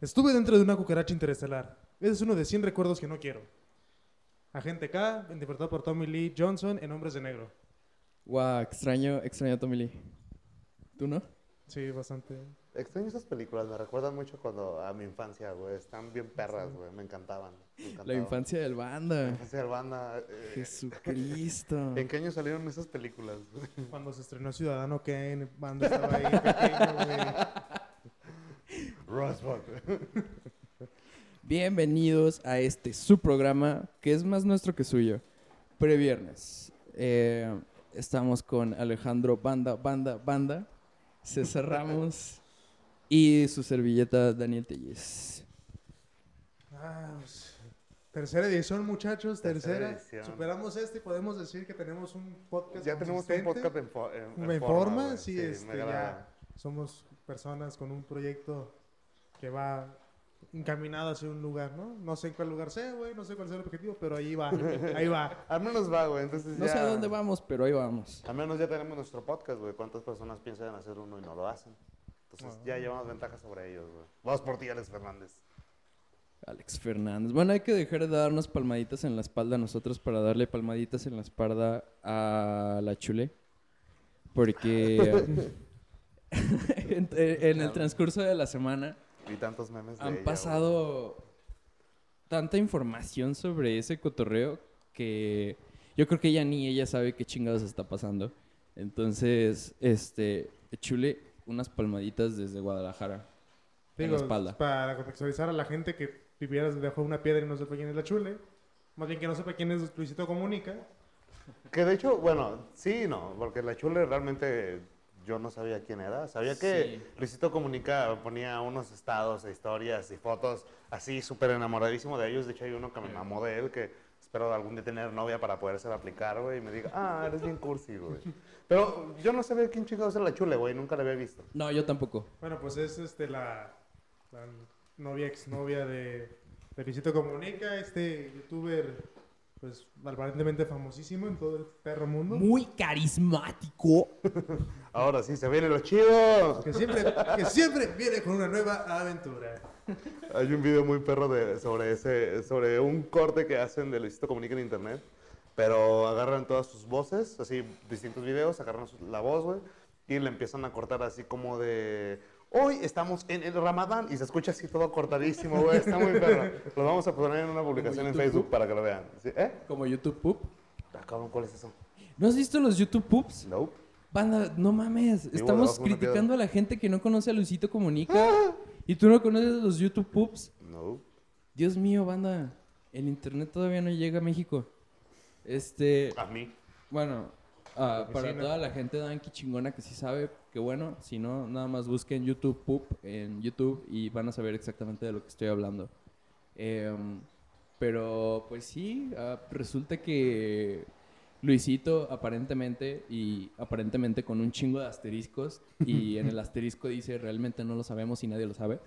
Estuve dentro de una cucaracha interestelar. Ese es uno de 100 recuerdos que no quiero. Agente K, interpretado por Tommy Lee Johnson en Hombres de Negro. Guau, extraño, extraño a Tommy Lee. ¿Tú no? Sí, bastante. Extraño esas películas, me recuerdan mucho cuando a mi infancia, güey. Están bien perras, güey. Me encantaban. me La infancia del La banda. infancia del banda. eh, Jesucristo. ¿En qué año salieron esas películas? Cuando se estrenó Ciudadano Kane, banda estaba ahí pequeño, güey. Rosebud. Bienvenidos a este su programa, que es más nuestro que suyo. Previernes. Eh, estamos con Alejandro Banda, Banda, Banda, César Ramos y su servilleta Daniel Telles. Ah, pues, tercera edición, muchachos, Tercera tercera. edición. Superamos este y podemos decir que tenemos un podcast Ya tenemos un podcast en, fo- en- forma, sí, me este, ya somos personas con un proyecto que va encaminado hacia un lugar, ¿no? No sé en cuál lugar sea, güey, no sé cuál sea el objetivo, pero ahí va, ahí va. Al menos va, güey. Entonces No ya... sé a dónde vamos, pero ahí vamos. Al menos ya tenemos nuestro podcast, güey. ¿Cuántas personas piensan en hacer uno y no lo hacen? Entonces ya llevamos ventaja sobre ellos, güey. Vamos por ti, Alex Fernández. Alex Fernández. Bueno, hay que dejar de darnos palmaditas en la espalda a nosotros para darle palmaditas en la espalda a la chule. Porque en, en el transcurso de la semana Y tantos memes de han ella, pasado tanta información sobre ese cotorreo que yo creo que ella ni ella sabe qué chingados está pasando. Entonces, este, chule unas palmaditas desde Guadalajara en Digo, la espalda. para contextualizar a la gente que viviera debajo de una piedra y no sepa quién es la chule, más bien que no sepa quién es Luisito Comunica, güey. Que de hecho, bueno, sí y no, porque la chule realmente yo no sabía quién era. Sabía que Sí. Luisito Comunica ponía unos estados e historias y fotos así súper enamoradísimo de ellos. De hecho, hay uno que me mamó de él que espero algún día tener novia para poderse aplicar, güey, y me diga, ah, eres bien cursi, güey. Pero yo no sabía quién chingados era la chule, güey, nunca la había visto. No, yo tampoco. bueno, pues es este la, la novia, exnovia de, de Luisito Comunica, este youtuber, pues aparentemente famosísimo en todo el perro mundo. Muy carismático. Ahora sí, se viene lo chido. Que siempre, que siempre viene con una nueva aventura. Hay un video muy perro de, sobre, ese, sobre un corte que hacen de Luisito Comunica en internet, pero agarran todas sus voces, así distintos videos, agarran su- la voz, güey, y le empiezan a cortar así como de, hoy estamos en el Ramadán, y se escucha así todo cortadísimo, güey, está muy perro. Lo vamos a poner en una publicación en. Facebook para que lo vean. ¿Sí? ¿Eh? Como YouTube Poop. Ah, cabrón, ¿cuál es eso? ¿No has visto los YouTube Poops? Nope. Banda, no mames. Estamos criticando a la gente que no conoce a Luisito Comunica. ¿Y tú no conoces los YouTube Poops? No. Dios mío, banda. El internet todavía no llega a México. Este, A mí. bueno, ah, para toda la gente danqui chingona que sí sabe, que bueno, si no, nada más busquen YouTube Poop en YouTube y van a saber exactamente de lo que estoy hablando. Em, pero pues sí, ah, resulta que Luisito aparentemente y aparentemente con un chingo de asteriscos y en el asterisco dice realmente no lo sabemos y nadie lo sabe.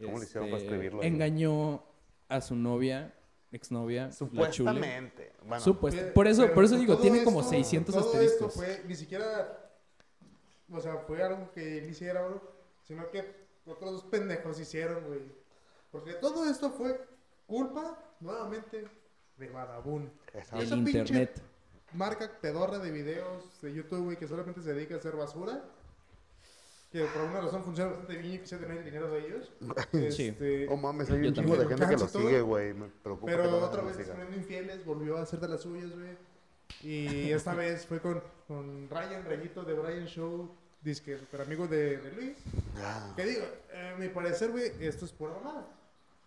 ¿Cómo le hicieron para este, escribirlo? Engañó a su novia, exnovia, la chule. Supuestamente. Bueno, Supuesto. Pero- por eso, pero por eso digo, tiene como esto- 600 todo asteriscos. esto fue, ni siquiera, o sea, fue algo que él hiciera, bro, sino que otros dos pendejos hicieron, güey. Porque todo esto fue culpa, nuevamente, de Badabun. esa- El internet. Marca pedorra de videos de YouTube, güey, que solamente se dedica a hacer basura. Que por alguna razón funciona bastante bien y quise tener el dinero de ellos. Sí. Este, Oh mames, hay un chingo de gente que lo sigue, güey. Me preocupa que Pero no otra vez siga. poniendo infieles, volvió a hacer de las suyas, güey. Y esta vez fue con, con Ryan Rayito de Brian Show, disque super amigo de, de Luis. Ah. Que digo, eh, a mi parecer, güey, esto es pura mamada.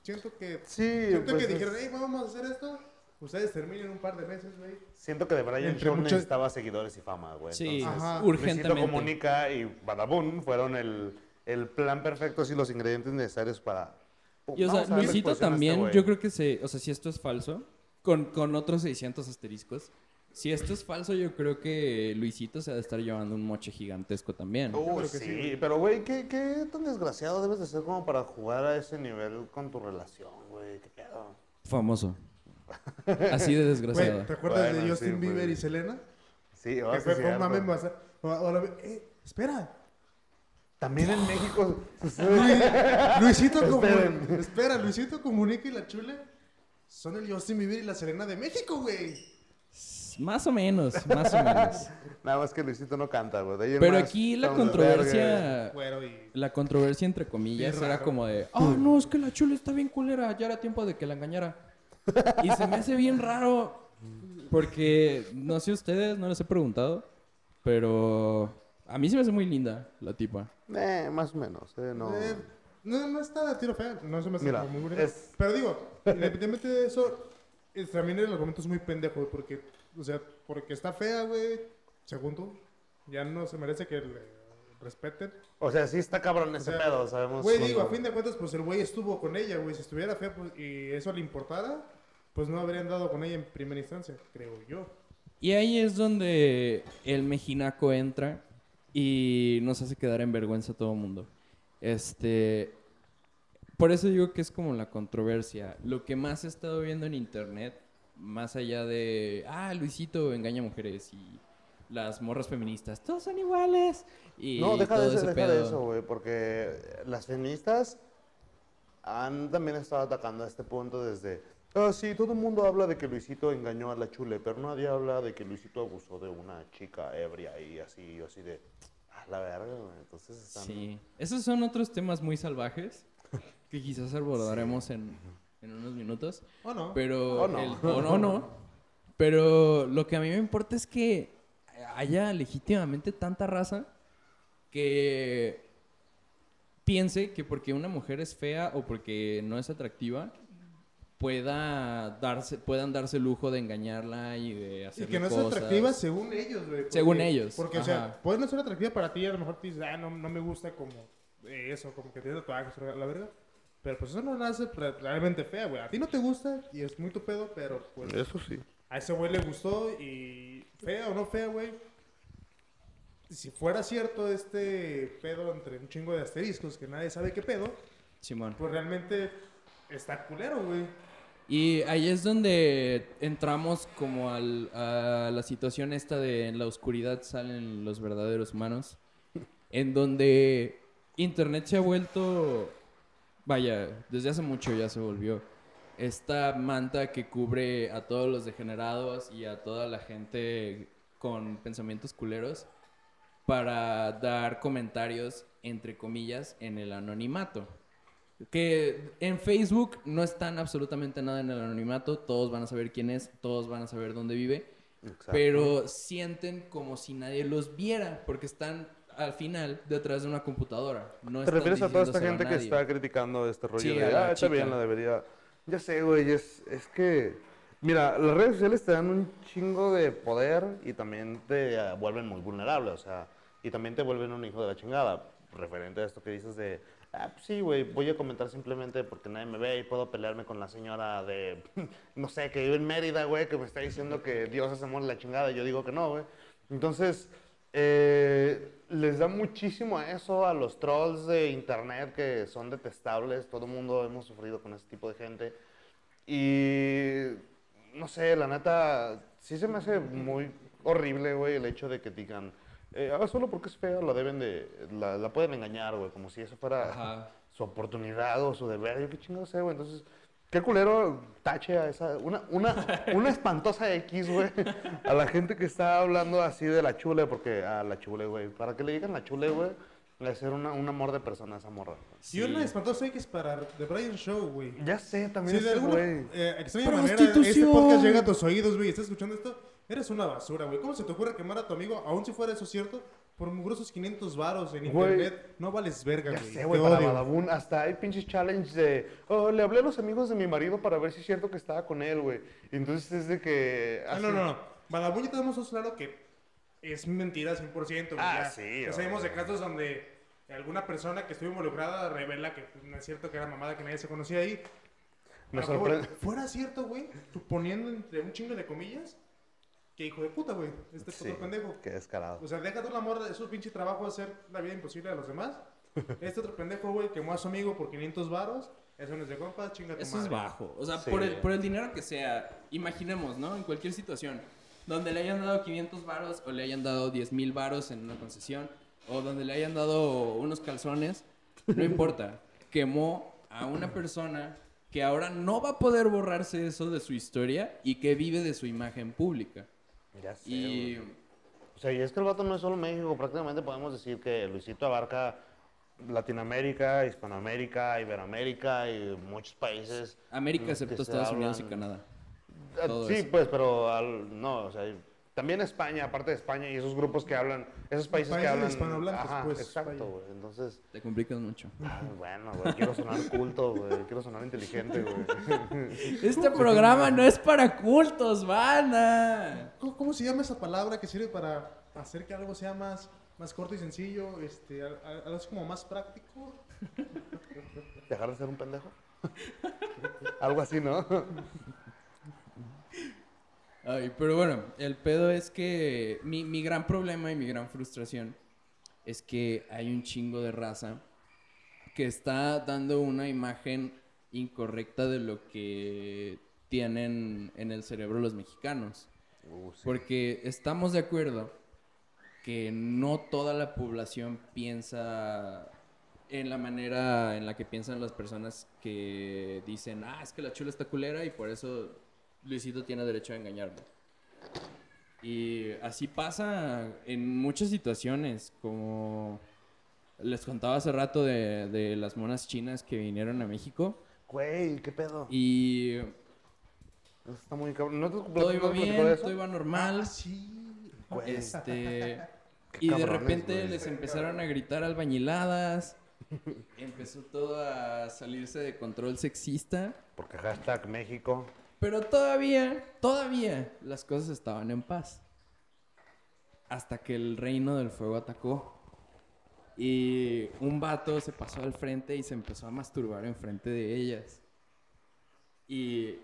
Siento que, Sí, siento pues que es- dijeron, hey, vamos a hacer esto. Ustedes terminen un par de meses, güey. Siento que de Brian Entre Show muchos- necesitaba seguidores y fama, güey. Sí, Entonces, Ajá. Luisito urgentemente. Comunica y Badabun fueron el, el plan perfecto, así los ingredientes necesarios para... Pum, Y o sea, Luisito este también, güey. yo creo que se, o sea, si esto es falso, con, con otros 600 asteriscos, si esto es falso, yo creo que Luisito se ha de estar llevando un moche gigantesco también. Uh, creo que sí, sí, pero güey, ¿qué, ¿qué tan desgraciado debes de ser como para jugar a ese nivel con tu relación, güey? ¿Qué pedo? Famoso. Así de desgraciado. Güey, ¿te acuerdas Bueno, de Justin sí, Bieber y Selena? Sí, Que oh, sí, fue, fue un cierto. mame bastante- Ahora, eh, espera. También en México sucede. Luisito Comunica. Espera, Luisito Comunica y la Chule son el Justin Bieber y la Serena de México, güey. Más o menos, más o menos. Nada más que Luisito no canta, güey. Pero más, aquí la controversia, y. la controversia entre comillas era como de, ah, no, es que la chula está bien culera, ya era tiempo de que la engañara. Y se me hace bien raro porque no sé ustedes, no les he preguntado, pero a mí se me hace muy linda la tipa. Eh, más o menos, eh, no. Eh, no, no está de tiro fea, no se me hace Mira, como muy es- Pero digo, independientemente de eso, es- también el argumento es muy pendejo, porque, o sea, porque está fea, güey, según tú, ya no se merece que le respeten. O sea, sí está cabrón O ese sea, pedo, sabemos. Güey, digo, a fin de cuentas, pues el güey estuvo con ella, güey, si estuviera fea pues, y eso le importara, pues no habrían dado con ella en primera instancia, creo yo. Y ahí es donde el mexinaco entra y nos hace quedar en vergüenza a todo el mundo. Este, por eso digo que es como la controversia. Lo que más he estado viendo en internet, más allá de, ah, Luisito engaña mujeres y las morras feministas, todos son iguales. Y No, deja todo de, eso, ese deja de pedo. eso, güey, porque las feministas han también estado atacando a este punto desde... Ah, sí, todo el mundo habla de que Luisito engañó a la chule, pero nadie habla de que Luisito abusó de una chica ebria y así, así de... Ah, la verga, güey. Entonces están... Sí, esos son otros temas muy salvajes que quizás abordaremos en, en unos minutos. ¿O no? Pero O no. el- o no, no. Pero lo que a mí me importa es que haya legítimamente tanta raza que piense que porque una mujer es fea o porque no es atractiva pueda darse puedan darse el lujo de engañarla y de Y hacer que no es cosas. atractiva según ellos, güey. porque- Según ellos, Porque, o ajá. sea, puede no ser atractiva para ti, a lo mejor te dices, ah, no, no me gusta como eh, eso, como que tiene tatuajes, la verga. Pero pues eso no la hace realmente fea, güey. A ti no te gusta y es muy tu pedo, pero pues Eso sí. A ese güey le gustó y fea o no fea, güey. Si fuera cierto este pedo entre un chingo de asteriscos que nadie sabe qué pedo, Simón. pues realmente está culero, güey. Y ahí es donde entramos como al- a la situación esta de en la oscuridad salen los verdaderos humanos, en donde Internet se ha vuelto, vaya, desde hace mucho ya se volvió, esta manta que cubre a todos los degenerados y a toda la gente con pensamientos culeros para dar comentarios, entre comillas, en el anonimato. Que en Facebook no están absolutamente nada en el anonimato, todos van a saber quién es, todos van a saber dónde vive, Exacto. pero sienten como si nadie los viera, porque están al final detrás de una computadora. No ¿Te refieres a toda esta gente que está criticando este rollo Sí, de, ah, está bien, la debería... Ya sé, güey, es, es que... Mira, las redes sociales te dan un chingo de poder y también te eh, vuelven muy vulnerable, o sea, y también te vuelven un hijo de la chingada, referente a esto que dices de, ah, pues sí, güey, voy a comentar simplemente porque nadie me ve y puedo pelearme con la señora de, no sé, que vive en Mérida, güey, que me está diciendo que Dios hace amor la chingada y yo digo que no, güey. Entonces, eh, les da muchísimo a eso, a los trolls de internet que son detestables. Todo el mundo hemos sufrido con ese tipo de gente. Y no sé, la neta, sí se me hace muy horrible, güey, el hecho de que digan, eh, ah, solo porque es fea la deben de, la, la pueden engañar, güey, como si eso fuera Ajá. su oportunidad o su deber. Yo qué chingados sé, güey. Entonces, qué culero tache a esa. Una, una, una espantosa X, güey. A la gente que está hablando así de la chule, porque a la chule, güey. Para que le digan la chule, güey, le ser una, un amor de persona a esa morra. Y una espantosa X para The Brian Show, güey. Ya sé, también Si de alguna güey. eh, extraña manera este Prostitución. podcast llega a tus oídos, güey, estás escuchando esto, eres una basura, güey. ¿Cómo se te ocurre quemar a tu amigo, aun si fuera eso cierto, por mugrosos 500 varos en Güey. internet? No vales verga, Ya güey. sé, güey, para odio. Badabun. Hasta hay pinches challenge de. Oh, le hablé a los amigos de mi marido para ver si es cierto que estaba con él, güey. Y entonces es de que. Ah, no, no, no. Badabun ya tenemos claro que es mentira 100%. güey, Ah, ya. sí, Ya sabemos de casos donde alguna persona que estuvo involucrada revela que pues, no es cierto que era mamada, que nadie se conocía ahí. Me sorprende. Fuera cierto, güey, suponiendo entre un chingo de comillas, que hijo de puta, güey, este Sí, puto pendejo. Qué descarado. O sea, deja tú la morra de su pinche trabajo de hacer la vida imposible a los demás. Este otro pendejo, güey, quemó a su amigo por 500 varos. Eso no es de compa, chinga tu Eso es madre. bajo. O sea, Sí. por, el, por el dinero que sea, imaginemos, ¿no? En cualquier situación, donde le hayan dado 500 varos o le hayan dado 10 mil varos en una concesión, o donde le hayan dado unos calzones, no importa. Quemó a una persona que ahora no va a poder borrarse eso de su historia y que vive de su imagen pública. Ya sé, Y. O sea, y es que el vato no es solo México, prácticamente podemos decir que Luisito abarca Latinoamérica, Hispanoamérica, Iberoamérica y muchos países. América excepto Estados Unidos y hablan- Canadá. Ah, todo sí, eso. pues, pero al- no, o sea, también España, aparte de España y esos grupos que hablan, esos países, que hablan. hispanohablantes, Ajá, pues, exacto, güey. Entonces, Te complicas mucho. ah, bueno, güey, quiero sonar culto, güey, quiero sonar inteligente, güey. Este programa no es para cultos, vana. ¿Cómo, cómo se llama esa palabra que sirve para hacer que algo sea más, más corto y sencillo? Este, al- al- algo así como más práctico. ¿Dejar de ser un pendejo? Algo así, ¿no? Ay, pero bueno, el pedo es que mi, mi gran problema y mi gran frustración es que hay un chingo de raza que está dando una imagen incorrecta de lo que tienen en el cerebro los mexicanos. Uh, sí. Porque estamos de acuerdo que no toda la población piensa en la manera en la que piensan las personas que dicen, ah, es que la chula está culera y por eso Luisito tiene derecho a engañarme. Y así pasa en muchas situaciones, como les contaba hace rato de, de las monas chinas que vinieron a México. Güey, ¿qué pedo? Y Eso está muy cabrón. ¿No te todo iba bien, eso? todo iba normal. Ah, sí. Güey. Este, y de repente güey. les empezaron a gritar albañiladas. Empezó todo a salirse de control sexista. Porque hashtag México. Pero todavía, todavía las cosas estaban en paz. Hasta que el reino del fuego atacó. Y un vato se pasó al frente y se empezó a masturbar enfrente de ellas. Y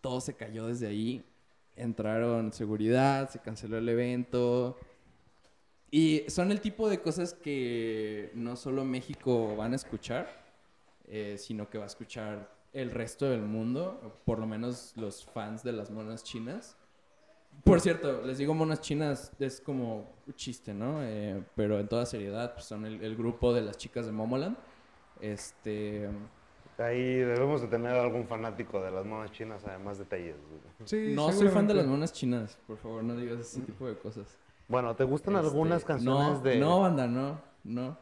todo se cayó desde ahí. Entraron seguridad, se canceló el evento. Y son el tipo de cosas que no solo México van a escuchar, eh, sino que va a escuchar el resto del mundo, por lo menos los fans de las monas chinas. Por cierto, les digo monas chinas, es como un chiste, ¿no? Eh, pero en toda seriedad, pues son el, el grupo de las chicas de Momoland. Este, Ahí debemos de tener algún fanático de las monas chinas, además de Telles. Sí, no soy fan de las monas chinas, por favor, no digas ese tipo de cosas. Bueno, ¿te gustan Este, algunas canciones no, de...? No, banda, no, no.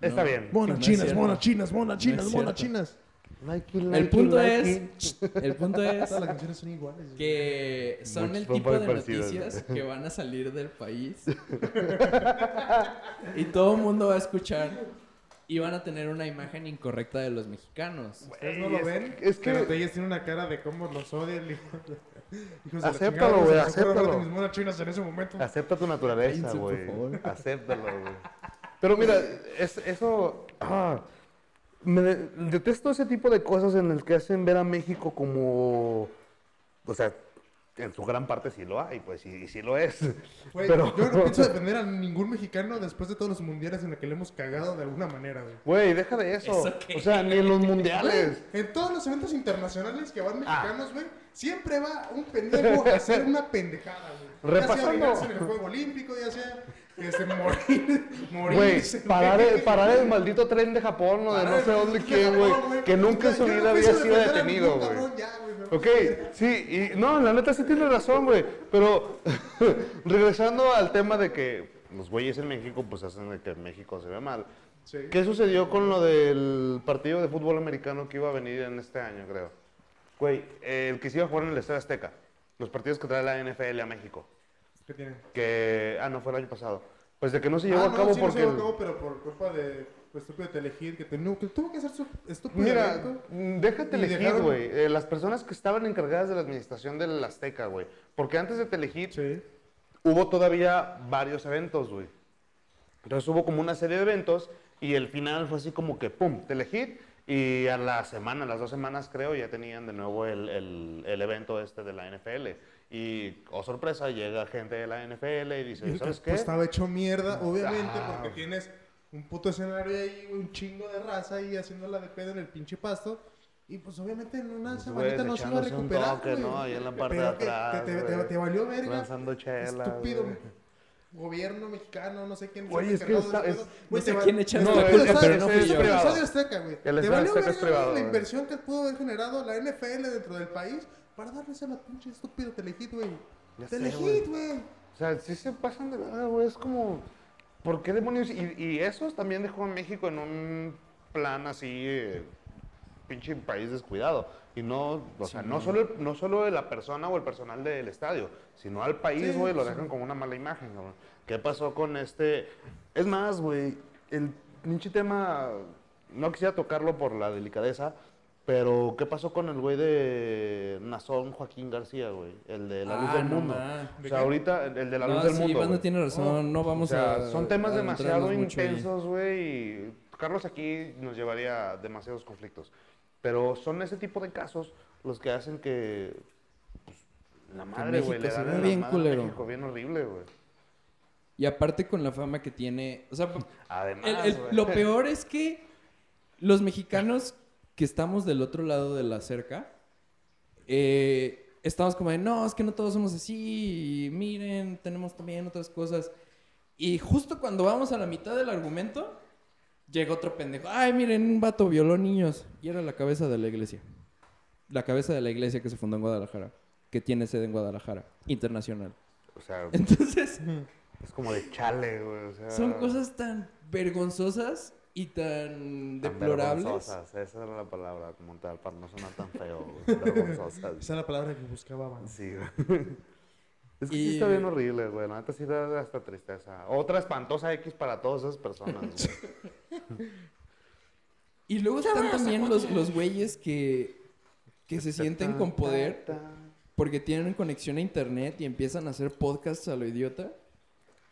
Está No. bien. Monas chinas, monas chinas, monas chinas, monas chinas. Nike, El punto Nike. es, el punto es Todas las canciones son iguales. que son Muchos el tipo de noticias que van a salir del país y todo el mundo va a escuchar y van a tener una imagen incorrecta de los mexicanos. Ustedes no lo ven, es que- pero Telles tiene una cara de cómo los odia el hijo de- hijos de la Acéptalo, chingada, güey, acéptalo. de mis monas chinas en ese momento. Acepta tu naturaleza, Cállense, por güey. favor. Acéptalo, güey. Pero mira, es, eso... ah, me de- detesto ese tipo de cosas en el que hacen ver a México como... O sea, en su gran parte sí lo hay, pues, y, y sí lo es. Güey, Pero- Yo no pienso defender a ningún mexicano después de todos los mundiales en los que le hemos cagado de alguna manera, güey. Güey, deja de eso. O sea, ni en los mundiales. En todos los eventos internacionales que van Ah. mexicanos, güey, siempre va un pendejo a hacer una pendejada, güey. Ya sea Repasando. en el Juego Olímpico, ya sea este, morir, Güey, morirse. parar, güey. el- parar el maldito tren de Japón o de no sé el- dónde de quién, güey. Que nunca en su vida había sido detenido, güey. Ok, sí, y no, la neta sí tiene razón, güey. Pero regresando al tema de que los güeyes en México, pues hacen de que México se ve mal. Sí. ¿Qué sucedió con lo del partido de fútbol americano que iba a venir en este año, creo? Güey, el que se iba a jugar en el Estadio Azteca. Los partidos que trae la NFL a México. ¿Qué tiene? Que, ah, no, fue el año pasado. Pues de que no se llevó Ah, a no, cabo sí, no se porque... llevó a cabo, pero por culpa de pues, estúpido Telehit, que, te- que tuvo que hacer su estúpido Mira, mm, déjate elegir, güey. Eh, las personas que estaban encargadas de la administración del Azteca, güey. Porque antes de Telehit Sí. hubo todavía varios eventos, güey. Entonces hubo como una serie de eventos y el final fue así como que, ¡pum!, Telehit. Y a la semana, a las dos semanas creo, ya tenían de nuevo el, el- el evento este de la NFL. Y, oh sorpresa, llega gente de la NFL y dice, Y el ¿sabes qué? estaba hecho mierda, obviamente, Ah. porque tienes un puto escenario ahí, un chingo de raza ahí haciéndola de pedo en el pinche pasto. Y pues obviamente en una semanita no se iba a echándose un recuperar. toque. ¿no? Ahí en la parte Pero de atrás, te, te- te valió verga. Lanzando chela, Estúpido. güey. gobierno mexicano, no sé quién. Güey, es que está- es- no sé quién echa No, la es- culpa, es- pero es- no es fui yo. privado. Estadio Azteca, güey. El Estadio Azteca es privado, la inversión que pudo haber generado la NFL dentro del país para darles a la pinche estúpido Telehit, güey. Telehit, güey. O sea, sí se pasan de verdad, güey. Es como, ¿por qué demonios? Y, y eso también dejó a México en un plan así, eh, pinche país descuidado. Y no, o sea, no solo, no solo de la persona o el personal del estadio, sino al país, Sí, güey, lo sí. dejan con una mala imagen, cabrón. ¿Qué pasó con este? Es más, güey, el pinche tema, no quisiera tocarlo por la delicadeza, pero ¿qué pasó con el güey de Nazón Joaquín García, güey? El de la luz Ah, del mundo. O sea, ahorita, el de la No, luz del sí, mundo. Banda tiene razón, no vamos O sea, a. son temas a demasiado intensos, güey, y tocarlos aquí nos llevaría a demasiados conflictos. Pero son ese tipo de casos los que hacen que pues, la madre, güey, le dan vea en la bien madre a culero. México, bien horrible, güey. Y aparte con la fama que tiene. O sea, Además, el- el- güey. lo peor es que los mexicanos que estamos del otro lado de la cerca, eh, estamos como de, no, es que no todos somos así, y miren, tenemos también otras cosas. Y justo cuando vamos a la mitad del argumento, llega otro pendejo, ay, miren, un vato violó niños. Y era la cabeza de la iglesia. La cabeza de la iglesia que se fundó en Guadalajara, que tiene sede en Guadalajara, internacional. O sea, Entonces... es como de chale, güey. O sea, Son cosas tan vergonzosas y tan deplorables. vergonzosas, Esa era la palabra como tal, para no sonar tan feo. Esa es la palabra que buscaba, man. Sí, güey. Es que sí está bien horrible, güey. La neta sí da hasta tristeza. Otra espantosa X para todas esas personas, güey. Y luego están también los, los güeyes que, que se sienten con poder porque tienen conexión a internet y empiezan a hacer podcasts a lo idiota.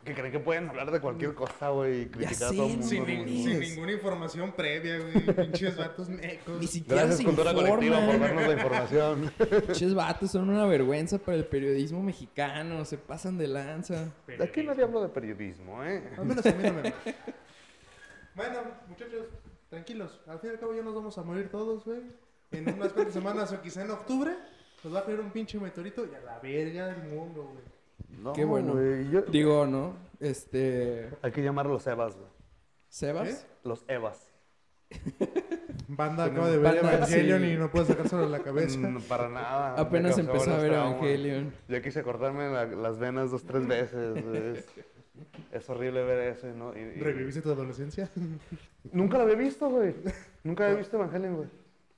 Que creen que pueden hablar de cualquier cosa, güey, y criticar a todo el mundo. Sin, güey. ninguna información previa, güey. Pinches vatos mecos. Ni siquiera Gracias, se Cultura Colectiva, por informan. darnos la información. Pinches vatos son una vergüenza para el periodismo mexicano. Se pasan de lanza. Aquí nadie habla de periodismo, ¿eh? Al menos a mí no me Bueno, muchachos, tranquilos. Al fin y al cabo ya nos vamos a morir todos, güey. En unas cuantas semanas o quizá en octubre nos va a caer un pinche meteorito y a la verga del mundo, güey. No, Qué bueno. yo- Digo, ¿no? Este... Hay que llamarlos Evas, güey. ¿Sebas? ¿Qué? Los Evas. Banda acaba de ver Banda, Evangelion sí. y no puede sacárselo de la cabeza. Mm, para nada. Apenas empezó a ver trauma. Evangelion. Ya quise cortarme la- las venas dos, tres veces. Es, es horrible ver eso, ¿no? Y- y- ¿Reviviste tu adolescencia? Nunca la había visto, güey. Nunca había visto Evangelion, güey.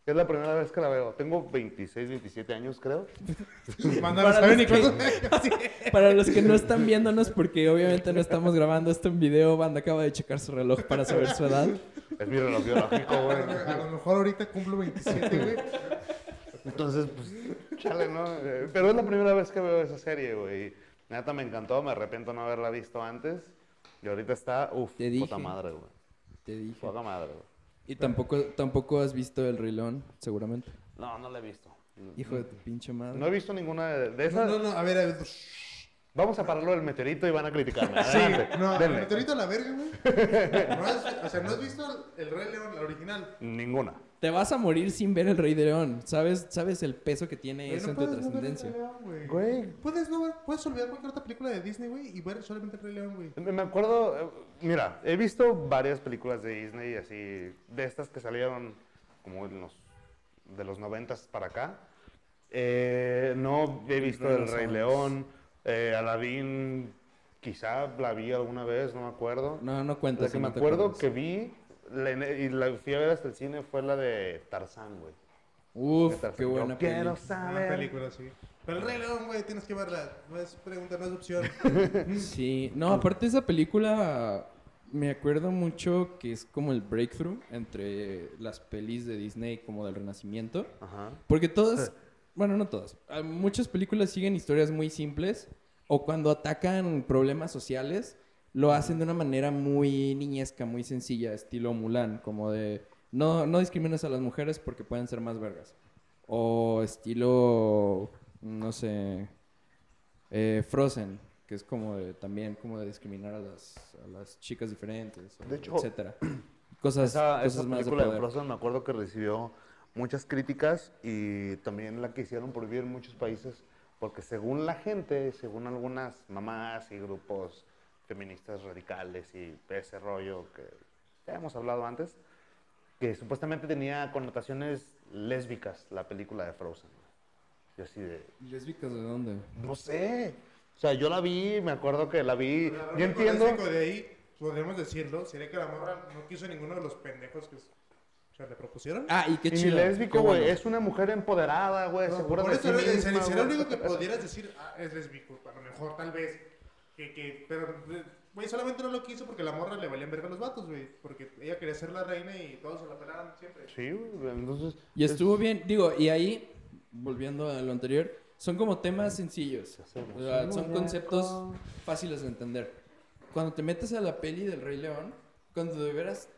Es la primera vez que la veo. Tengo 26, 27 años, creo. Para los que-. Para los que no están viéndonos, porque obviamente no estamos grabando esto en video, Banda acaba de checar su reloj para saber su edad. Es mi reloj biológico, güey. A lo mejor ahorita cumplo 27, güey. Entonces, pues, chale, ¿no? Eh, Pero es la primera vez que veo esa serie, güey. Neta me encantó, me arrepiento no haberla visto antes. Y ahorita está, uff, Te dije. puta madre, güey. Te dije. Poca madre, güey. Y tampoco, tampoco has visto El Rey León, seguramente. No, no la he visto. Hijo de tu pinche madre. No he visto ninguna de, No, esas. no, no, a ver, a ver. Vamos a pararlo del meteorito y van a criticarme. Sí, Adelante, no, el denle. meteorito a la verga, güey. No has, o sea, no has visto el, el Rey León, la original. Ninguna. Te vas a morir sin ver El Rey de León. ¿Sabes, sabes el peso que tiene Güey, eso no en tu no trascendencia? León, güey. Puedes, no, puedes olvidar cualquier otra película de Disney, güey, y ver solamente el Rey León, güey. Me me acuerdo, eh, mira, he visto varias películas de Disney así, de estas que salieron como en los, de los noventas para acá. Eh, no he visto El Rey. León, eh, Aladdin, quizá la vi alguna vez, no me acuerdo. No, no cuenta. La si que me no acuerdo que vi la- y la fui a ver hasta el cine fue la de Tarzán, güey. Uf, Tarzán. qué buena Yo quiero. Una saber. película, sí. Pero el Rey León, güey, tienes que verla. No es pregunta, no es opción. Sí, no, aparte de esa película, me acuerdo mucho que es como el breakthrough entre las pelis de Disney como del Renacimiento. Ajá. Porque todas, bueno, no todas, ah, muchas películas siguen historias muy simples o cuando atacan problemas sociales, lo hacen de una manera muy niñesca, muy sencilla, estilo Mulan, como de no, no discrimines a las mujeres porque pueden ser más vergas. O estilo, no sé, eh, Frozen, que es como de, también como de discriminar a las, a las chicas diferentes, De hecho, etcétera. Cosas, Esa, cosas esa más de película de, poder. Frozen me acuerdo que recibió muchas críticas y también la quisieron prohibir en muchos países porque según la gente, según algunas mamás y grupos feministas radicales y ese rollo que ya hemos hablado antes, que supuestamente tenía connotaciones lésbicas la película de Frozen. Yo así de, ¿Lésbicas de dónde? no sé. O sea, yo la vi, me acuerdo que la vi. Yo entiendo. lésbico de ahí, podríamos decirlo, sería que la morra no quiso ninguno de los pendejos que o sea, le propusieron. Ah, y qué Y chido. lésbico, qué güey. bueno. Es una mujer empoderada, güey. No, por de eso sí sería- misma, sería lo único que pudieras decir, ah, es lésbico, a lo mejor, tal vez. Que, que, pero, güey, solamente no lo quiso porque la morra le valían verga a los vatos, güey. Porque ella quería ser la reina y todos se la pelaban siempre. Sí, güey. Entonces. Y estuvo bien, digo, y ahí, volviendo a lo anterior, son como temas sencillos. O sea, son conceptos fáciles de entender. Cuando te metes a la peli del Rey León, cuando de veras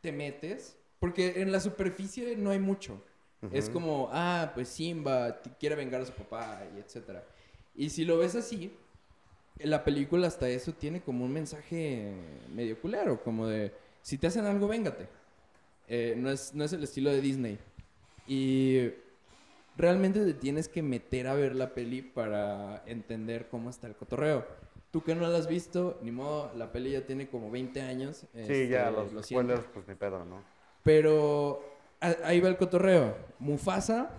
te metes, porque en la superficie no hay mucho. Es como, ah, pues Simba quiere vengar a su papá y etcétera. Y si lo ves así, la película hasta eso tiene como un mensaje medio culero, como de, si te hacen algo, véngate. Eh, no, es, no es el estilo de Disney. Y realmente te tienes que meter a ver la peli para entender cómo está el cotorreo. Tú que no la has visto, ni modo, la peli ya tiene como 20 años. Sí, este, ya, los lo spoilers, pues ni pedo, ¿no? Pero a- ahí va el cotorreo. Mufasa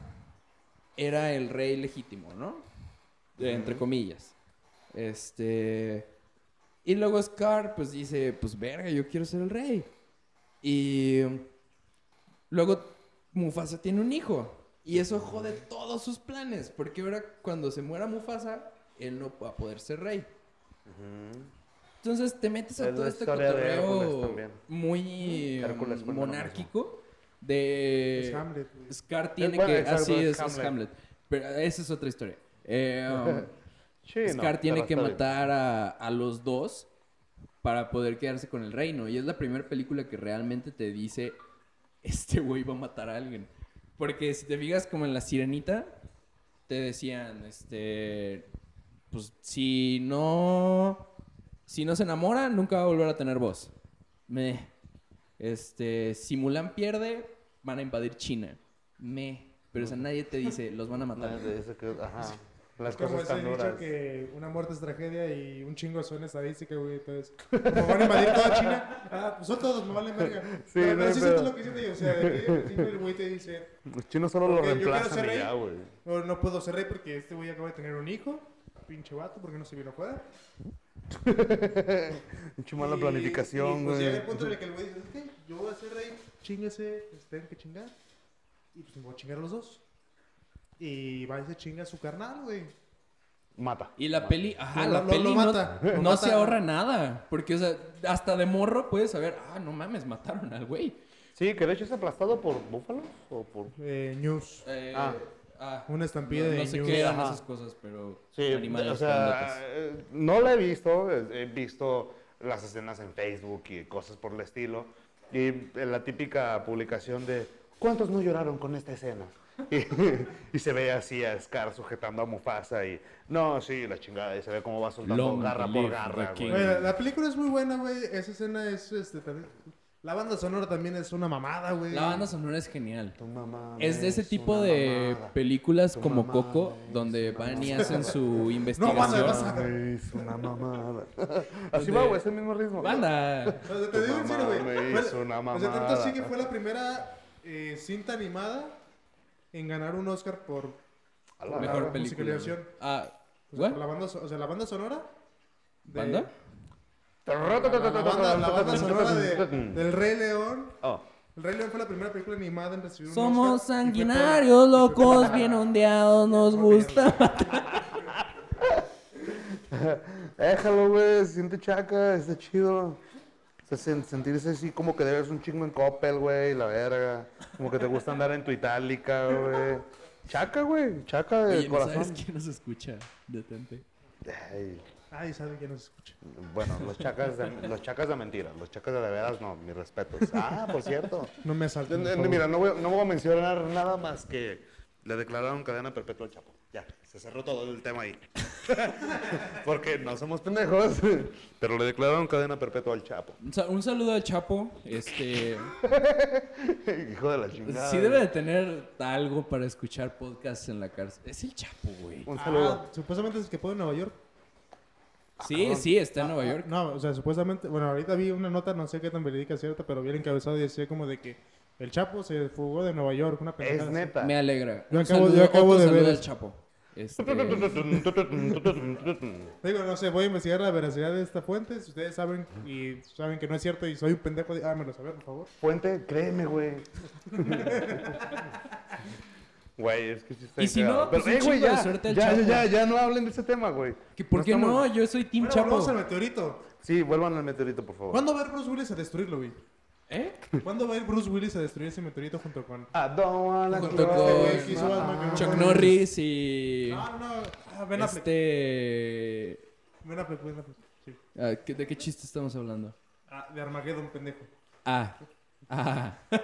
era el rey legítimo, ¿no? Entre comillas. Este. Y luego Scar, pues dice: Pues verga, yo quiero ser el rey. Y. Luego Mufasa tiene un hijo. Y eso jode todos sus planes. Porque ahora, cuando se muera Mufasa, él no va a poder ser rey. Entonces te metes a Es todo este cotorreo muy Hércules monárquico de Es Hamlet, güey. Scar tiene bueno, que así es es, es Hamlet. Hamlet. Pero esa es otra historia. Eh, um, Sí, no, Scar tiene que matar a, a los dos para poder quedarse con el reino. Y es la primera película que realmente te dice, este güey va a matar a alguien. Porque si te fijas como en La Sirenita, te decían, este, pues si no, si no se enamora, nunca va a volver a tener voz. Me, este, si Mulan pierde, van a invadir China. Me, pero o sea, nadie te dice, los van a matar. Que- Ajá. Las como cosas tan dicho duras. que una muerte es tragedia y un chingo son estadística, güey. Entonces, como van a invadir toda China, ah, pues son todos, me valen verga. Sí, pero, no pero sí siento lo que siente yo. O sea, el güey te dice, Los chinos solo lo reemplazan ya, güey. no, no puedo ser rey porque este güey acaba de tener un hijo. Pinche vato, porque no se vino afuera. Mucho mala planificación, y, pues llega el güey. punto en el que el güey dice, yo voy a ser rey, chingase, pues tengo que chingar. Y pues me voy a chingar a los dos. Y va y se chinga a su carnal, güey. Mata. Y la peli, ajá, Lo- la lo- lo peli no- mata, no, lo mata. se ahorra nada. Porque, o sea, hasta de morro puedes saber, ah, no mames, mataron al güey. Sí, que de hecho es aplastado por búfalos o por... Eh, news. Eh, Ah. ah, Una estampida no, de no sé news. qué eran Ajá. esas cosas, pero Sí, animales o sea, eh, no la he visto, he visto las escenas en Facebook y cosas por el estilo. Y la típica publicación de ¿cuántos no lloraron con esta escena? Y, y se ve así a Scar sujetando a Mufasa y no, sí, la chingada, y se ve cómo va soltando Long garra por garra, güey. La, la película es muy buena, güey. Esa escena es, este, también... La banda sonora también es una mamada, güey. La banda sonora es genial. Tu mamá Es de ese es tipo de mamada. películas Tu como mamá Coco, es donde van y mamada. hacen su banda, investigación. vas a- Me hizo una mamada. Así va, güey, es el mismo ritmo. Banda. O sea, te digo en serio, güey. hizo una O sea, tanto mamada. así que fue la primera eh, cinta animada en ganar un Oscar por, A la Mejor película. Ah, o sea, la banda, o sea, la banda sonora. de- ¿Banda? La, la banda, la banda sonora de- del Rey León. Oh. El Rey León fue la primera película animada en recibir un Somos Oscar. sanguinarios, locos, bien ondeados, nos gusta. Déjalo, güey, siente chaca, está chido. O sea, sen- sentirse así como que debes un chingo en Coppel, güey, la verga. Como que te gusta andar en tu itálica, güey. Chaca, güey, chaca de Oye, ¿no sabes quién nos escucha? Detente. Ay, Ay, saben que nos escucha. bueno, los chacas, de, los chacas de mentira, los chacas de de veras no, mis respetos. Ah, por cierto. No me asalten. Mira, no voy, no voy a mencionar nada más que le declararon cadena perpetua al Chapo. Ya, se cerró todo el tema ahí. Porque no somos pendejos, pero le declararon cadena perpetua al Chapo. Un, sa- un saludo al Chapo. Este. Hijo de la chingada. Sí debe de tener algo para escuchar podcasts en la cárcel. Es el Chapo, güey. Un Ah, saludo. supuestamente es que puede en Nueva York. Sí, sí, está en Nueva Ah, York. No, o sea, supuestamente, bueno, ahorita vi una nota, no sé qué tan verídica es cierta, pero vi el encabezado y decía como de que el Chapo se fugó de Nueva York, una Es así. neta. Me alegra. Yo Un acabo- yo saludo- acabo otro de saludo ver. Chapo. Este, Digo, no sé, voy a investigar la veracidad de esta fuente, si ustedes saben y saben que no es cierto y soy un pendejo, háganmelo saber, por favor. Fuente, créeme, güey. Güey, es que sí está Y si no, pues Pero, eh, güey, ya, ya, Chapo. ya, ya, ya no hablen de ese tema, güey. ¿que ¿Por qué estamos- no? Yo soy Team Bueno, Chapo. volvamos al meteorito. Sí, vuelvan al meteorito, por favor. ¿Cuándo va a Bruce Willis a destruirlo, güey? ¿Eh? ¿Cuándo va a ir Bruce Willis a destruir ese meteorito junto con... I don't wanna Junto con Batman, no Chuck. Norris y... No, no, ah, Ben Affleck. Este... Ben Affleck, Ben Affleck, sí. ah, ¿qué- ¿De qué chiste estamos hablando? Ah, de Armageddon, pendejo. Ah. Ah.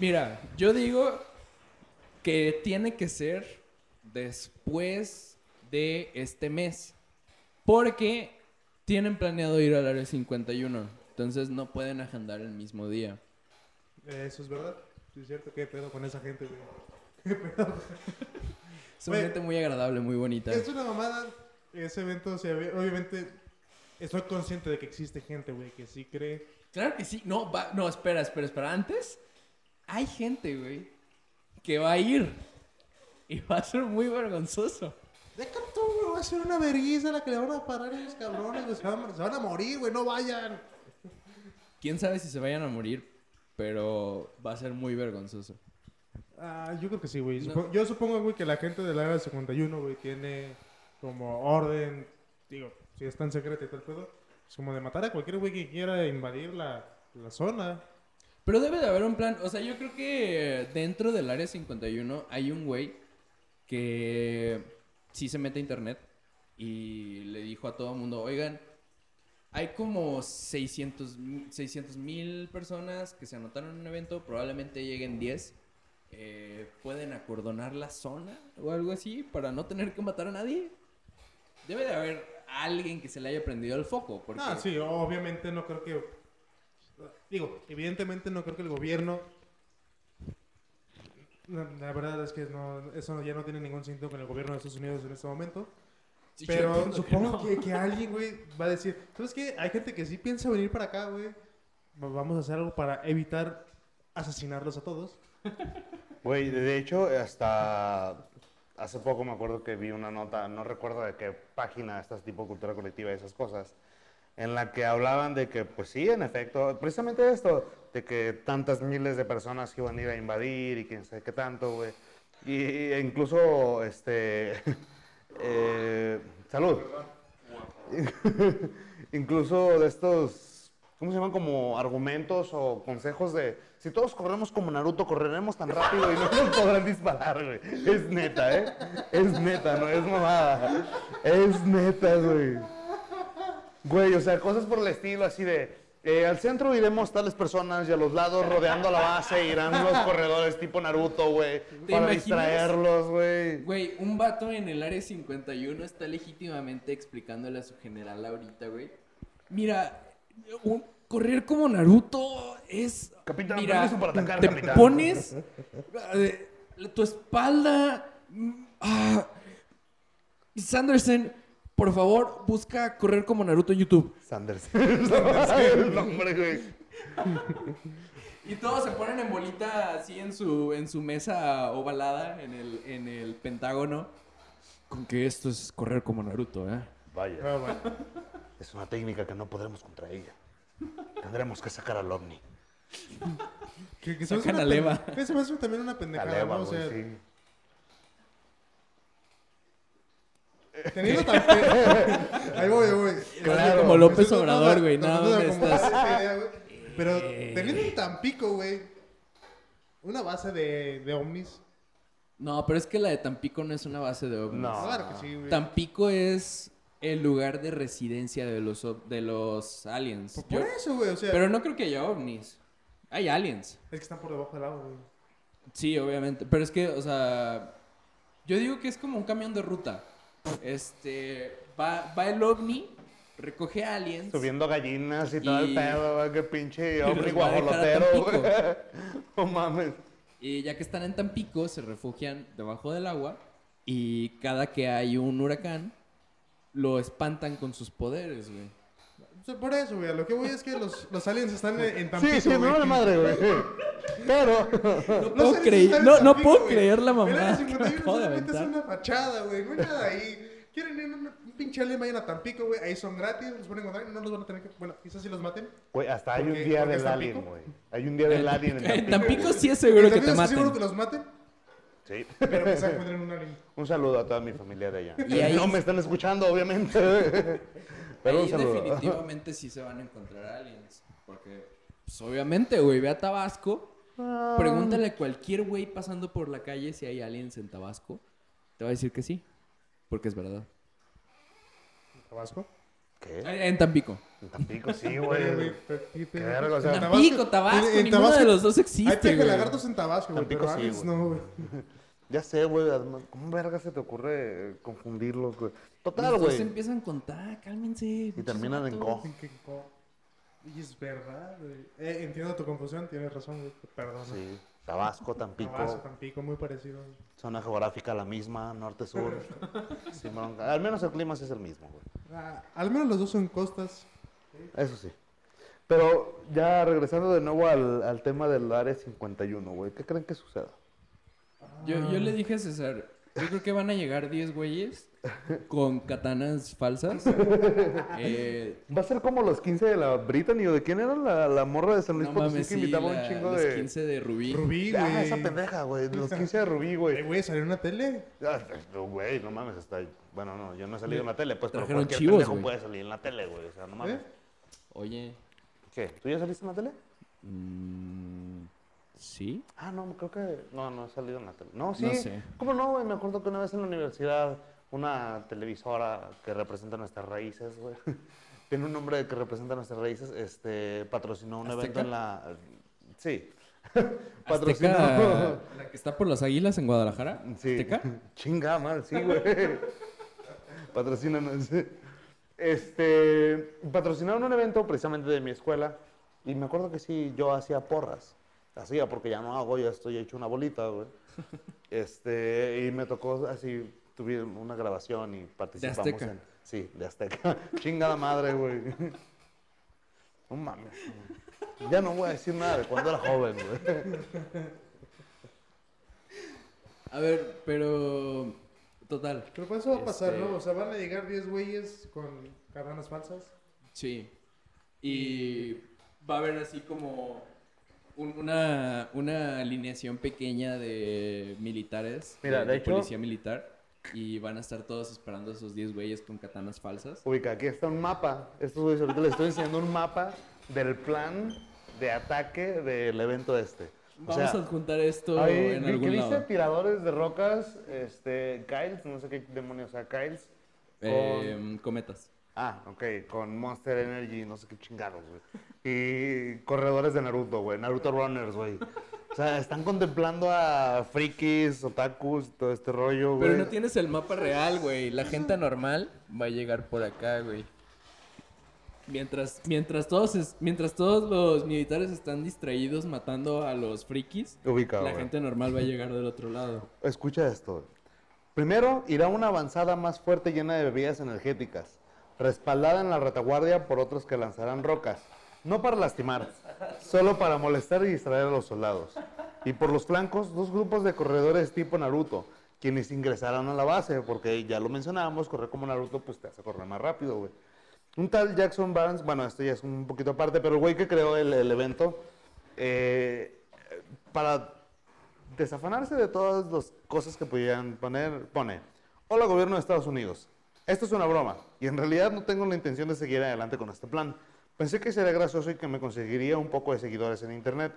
Mira, yo digo que tiene que ser después de este mes. Porque tienen planeado ir al área 51. Entonces no pueden agendar el mismo día. Eso es verdad. Sí, es cierto. ¿Qué pedo con esa gente, güey? ¿Qué pedo? Son Güey, gente muy agradable, muy bonita. Es una mamada. Ese evento, o sea, obviamente, estoy consciente de que existe gente, güey, que sí cree. Claro que sí. No, va- no, espera, espera, espera. Antes, hay gente, güey, que va a ir. Y va a ser muy vergonzoso. Deja tú, va a ser una vergüenza la que le van a parar a los cabrones, güey. Se van, se van a morir, güey, no vayan. Quién sabe si se vayan a morir, pero va a ser muy vergonzoso. Ah, yo creo que sí, güey. Supo- Yo supongo, güey, que la gente del área 51, güey, tiene como orden, digo, si es tan secreta y tal pedo, es como de matar a cualquier güey que quiera invadir la, la zona. Pero debe de haber un plan. O sea, yo creo que dentro del área 51 hay un güey que sí se mete a internet y le dijo a todo el mundo, oigan, hay como 600 mil personas que se anotaron en un evento, probablemente lleguen 10. Eh, ¿Pueden acordonar la zona o algo así para no tener que matar a nadie? Debe de haber alguien que se le haya prendido el foco. Porque... Ah, sí, obviamente no creo que. Digo, evidentemente no creo que el gobierno. La, verdad es que no, eso ya no tiene ningún sentido con el gobierno de Estados Unidos en este momento. Sí, Pero entiendo que supongo no. que, que alguien, güey, va a decir: ¿Sabes qué? Hay gente que sí piensa venir para acá, güey. Va- Vamos a hacer algo para evitar asesinarlos a todos. Güey, de hecho, hasta hace poco me acuerdo que vi una nota, no recuerdo de qué página, estas tipo cultura colectiva y esas cosas, en la que hablaban de que, pues sí, en efecto, precisamente esto, de que tantas miles de personas iban a ir a invadir y quién sabe qué tanto, güey. Y e incluso, este, eh, salud. incluso de estos, ¿cómo se llaman? Como argumentos o consejos de, si todos corremos como Naruto, correremos tan rápido y no nos podrán disparar, güey. Es neta, ¿eh? Es neta, no es mamada. Es neta, güey. Güey, o sea, cosas por el estilo así de, eh, al centro iremos tales personas y a los lados rodeando la base irán los corredores tipo Naruto, güey, para imaginas? distraerlos, güey. Güey, un vato en el área 51 está legítimamente explicándole a su general ahorita, güey. Mira, un- correr como Naruto es. Capitán, mira, para atacar, te capitán. pones eh, tu espalda. mm, ah, Sanderson, por favor, busca correr como Naruto en YouTube. Sanders. el nombre, güey. Y todos se ponen en bolita así en su, en su mesa ovalada en el, en el pentágono. Con que esto es correr como Naruto, ¿eh? Vaya, Ah, bueno. es una técnica que no podremos contra ella. Tendremos que sacar al ovni. Que, que se me hace Sacan a Leva. Hace también una pendejada, leva, ¿no? O güey, sea, sí. Teniendo tan... ahí voy, voy. Claro. Como López Estoy tratando Obrador, güey. No, estás... esa idea, güey. Pero teniendo en Tampico, güey, una base de, de ovnis. No, pero es que la de Tampico no es una base de ovnis. No. Claro que sí, güey. Tampico es el lugar de residencia de los, de los aliens. Por, Yo- por eso, güey, o sea, pero no creo que haya ovnis. Hay aliens. es que están por debajo del agua, güey. Sí, obviamente. Pero es que, o sea, yo digo que es como un camión de ruta. Este, va, va el ovni, recoge aliens. Subiendo gallinas y todo el pedo, güey. Qué pinche ovni va guajolotero, güey. No mames. Y ya que están en Tampico, se refugian debajo del agua y cada que hay un huracán, lo espantan con sus poderes, güey. Por eso, güey, lo que voy es que los, los aliens están en, en Tampico, Sí, sí, me güey. vale madre, güey. Pero, No puedo, creer, en no, no Tampico, puedo creer la El mamá que 51 acabo de solamente es una fachada, güey. No hay nada ahí. Quieren ir a un, un pinche alien, vayan a Tampico, güey. Ahí son gratis, los pueden encontrar y no los van a tener que. Bueno, quizás si los maten. güey, hasta hay un día del Tampico. alien, güey. Hay un día del alien en En Tampico. Tampico güey. sí es seguro que ¿También te seguro que maten. los maten? Sí. Pero quizás encuentren un alien. Un saludo a toda mi familia de allá. Y ahí- No me están escuchando, obviamente. Pero Ahí un saludo. definitivamente sí se van a encontrar aliens. Porque, pues obviamente, güey, ve a Tabasco. Pregúntale a cualquier güey pasando por la calle si hay aliens en Tabasco. Te va a decir que sí. Porque es verdad. ¿Tabasco? ¿Qué? Eh, En Tampico. En Tampico, sí, güey. Qué Qué verga, o sea, Tampico, Tabasco, en- en ninguno Tabasco- de los dos Hay existe, lagartos en Tabasco, güey. Tampico Pero sí, aliens güey. no, güey. Ya sé, güey. ¿Cómo verga se te ocurre confundirlos, güey? Total, Los dos güey. empiezan con ta, cálmense. Y terminan en vatos. co. En que co- Y es verdad, güey. Eh, entiendo tu confusión, tienes razón, güey. Perdón. Sí. Tabasco, Tampico. Tabasco, Tampico, muy parecido. Zona geográfica la misma, norte-sur. Al menos el clima sí es el mismo, güey. Ah, al menos los dos son costas. Eso sí. Pero ya regresando de nuevo al, al tema del área 51, güey. ¿Qué creen que suceda? Yo, yo le dije a César, yo creo que van a llegar 10 güeyes con katanas falsas. Eh, ¿Va a ser como los 15 de la Brittany o de quién era la, la morra de San Luis no Potosí mames, que sí, invitaba la- un chingo los de... 15 de Rubí. Rubí, güey. Ah, esa pendeja, güey. Los 15 de Rubí, Eh, güey. güey, salió en una tele. Ah, Güey, no mames, está ahí. Bueno, no, yo no he salido en la tele, pues, pero Trajeron cualquier chivos, pendejo güey. puede salir en la tele, güey. O sea, no mames. ¿Eh? Oye, ¿Qué? ¿Tú ya saliste en la tele? mm, ¿sí? Ah, no, creo que... No, no he salido en la tele. No, sí. No sé. ¿Cómo no, güey? Me acuerdo que una vez en la universidad una televisora que representa nuestras raíces, güey. Tiene un nombre que representa nuestras raíces, este, patrocinó un evento en la... Sí. Azteca, la que está por las águilas en Guadalajara. Sí. ¿Azteca? Chinga, mal, sí, güey. Patrocínanos. Este, patrocinaron un evento precisamente de mi escuela y me acuerdo que sí, yo hacía porras. Hacía porque ya no hago, ya estoy hecho una bolita, güey. Este, y me tocó así, tuve una grabación y participamos Azteca? en... Sí, de Azteca. Chingada madre, güey. No mames. güey. Ya no voy a decir nada de cuando era joven, güey. A ver, pero... Total. Pero pues eso va a pasar, Este- ¿no? O sea, van a llegar 10 güeyes con katanas falsas. Sí. Y va a haber así como un- una, una alineación pequeña de militares, Mira, de hecho- policía militar, y van a estar todos esperando a esos 10 güeyes con katanas falsas. Ubica, aquí está un mapa. Estos güeyes ahorita les estoy enseñando un mapa del plan de ataque del evento este. O Vamos sea, a adjuntar esto Ahí, en algún dice lado. tiradores de rocas, este, Kyles, no sé qué demonios, o sea, Kyles. Con... Eh, cometas. Ah, ok, con Monster Energy, no sé qué chingados, güey. Y corredores de Naruto, güey, Naruto Runners, güey. O sea, están contemplando a frikis, otakus, todo este rollo, güey. Pero no tienes el mapa real, güey. La gente normal va a llegar por acá, güey. Mientras, mientras, todos, es- mientras todos los militares están distraídos matando a los frikis, Ubica, la güey. gente normal va a llegar del otro lado. Escucha esto. Primero, irá una avanzada más fuerte llena de bebidas energéticas, respaldada en la retaguardia por otros que lanzarán rocas. No para lastimar, solo para molestar y distraer a los soldados. Y por los flancos, dos grupos de corredores tipo Naruto, quienes ingresarán a la base, porque ya lo mencionábamos, correr como Naruto pues te hace correr más rápido, güey. Un tal Jackson Barnes, bueno, esto ya es un poquito aparte, pero el güey que creó el, evento, eh, para desafanarse de todas las cosas que pudieran poner, pone, hola gobierno de Estados Unidos, esto es una broma y en realidad no tengo la intención de seguir adelante con este plan. Pensé que sería gracioso y que me conseguiría un poco de seguidores en internet.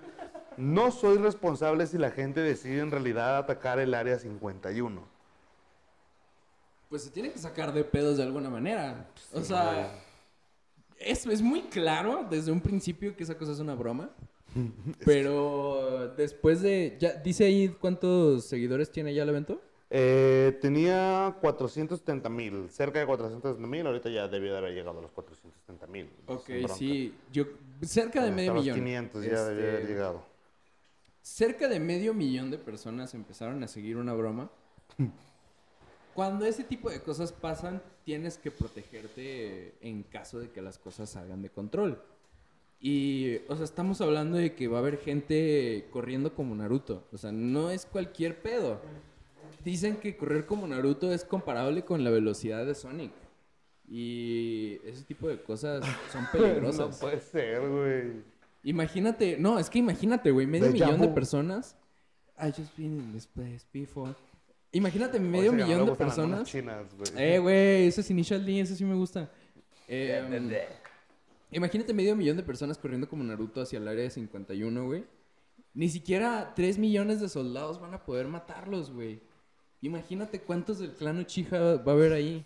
No soy responsable si la gente decide en realidad atacar el área 51. Pues se tiene que sacar de pedos de alguna manera. O sea, es, es muy claro desde un principio que esa cosa es una broma. Pero después de... Ya, ¿Dice ahí cuántos seguidores tiene ya el evento? Eh, tenía 470 mil, cerca de 470 mil, ahorita ya debió de haber llegado a los 470 mil. Ok, sí. Yo, cerca de medio millón. 500 ya Este, debió haber llegado. cerca de medio millón de personas empezaron a seguir una broma. Cuando ese tipo de cosas pasan, tienes que protegerte en caso de que las cosas salgan de control. Y, o sea, estamos hablando de que va a haber gente corriendo como Naruto. O sea, no es cualquier pedo. Dicen que correr como Naruto es comparable con la velocidad de Sonic. Y ese tipo de cosas son No peligrosas. puede ser, güey. Imagínate, no, es que imagínate, güey, medio millón de personas. I just been in this place before. Imagínate, medio no millón de gustan las monas personas. chinas, güey. Eh, güey, ese es Initial D, ese sí me gusta. Eh, imagínate medio millón de personas corriendo como Naruto hacia el área de 51, güey. Ni siquiera 3 millones de soldados van a poder matarlos, güey. Imagínate cuántos del clan Uchiha va a haber ahí.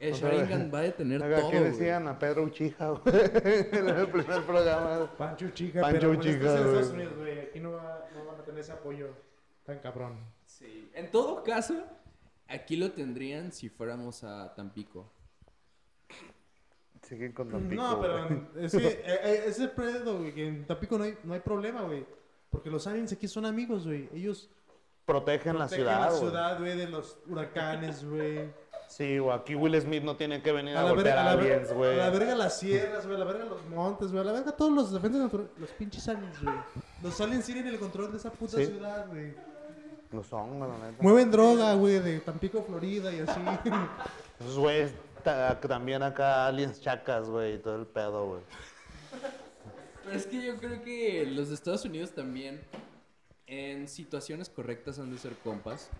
El O sea, Sharingan va a detener Oiga, todo, ¿Qué güey. decían a Pedro Uchija, güey? en el primer programa. Pancho Chica, Pancho pero. Estados Unidos, güey. Aquí no, va- no van a tener ese apoyo tan cabrón. Sí. En todo caso, aquí lo tendrían si fuéramos a Tampico. Siguen con Tampico, no, pero güey. es que eh, eh, ese pedo, güey, que en Tampico no hay, no hay problema, güey. Porque los aliens aquí son amigos, güey. Ellos Protegen la protegen ciudad, la ciudad, güey, de los huracanes, güey. Sí, güey. Aquí Will Smith no tiene que venir a, A la, golpear verga, a aliens, güey. a la verga las sierras, güey, a la verga los montes, güey, a la verga todos los defensas naturales. Los pinches aliens, güey. Los aliens tienen el control de esa puta Sí. ciudad, güey. Lo son, güey, la neta. Mueven droga, güey, de Tampico, Florida y así. Esos güeyes ta- también acá aliens chacas, güey, y todo el pedo, güey. Pero es que yo creo que los de Estados Unidos también, en situaciones correctas, han de ser compas.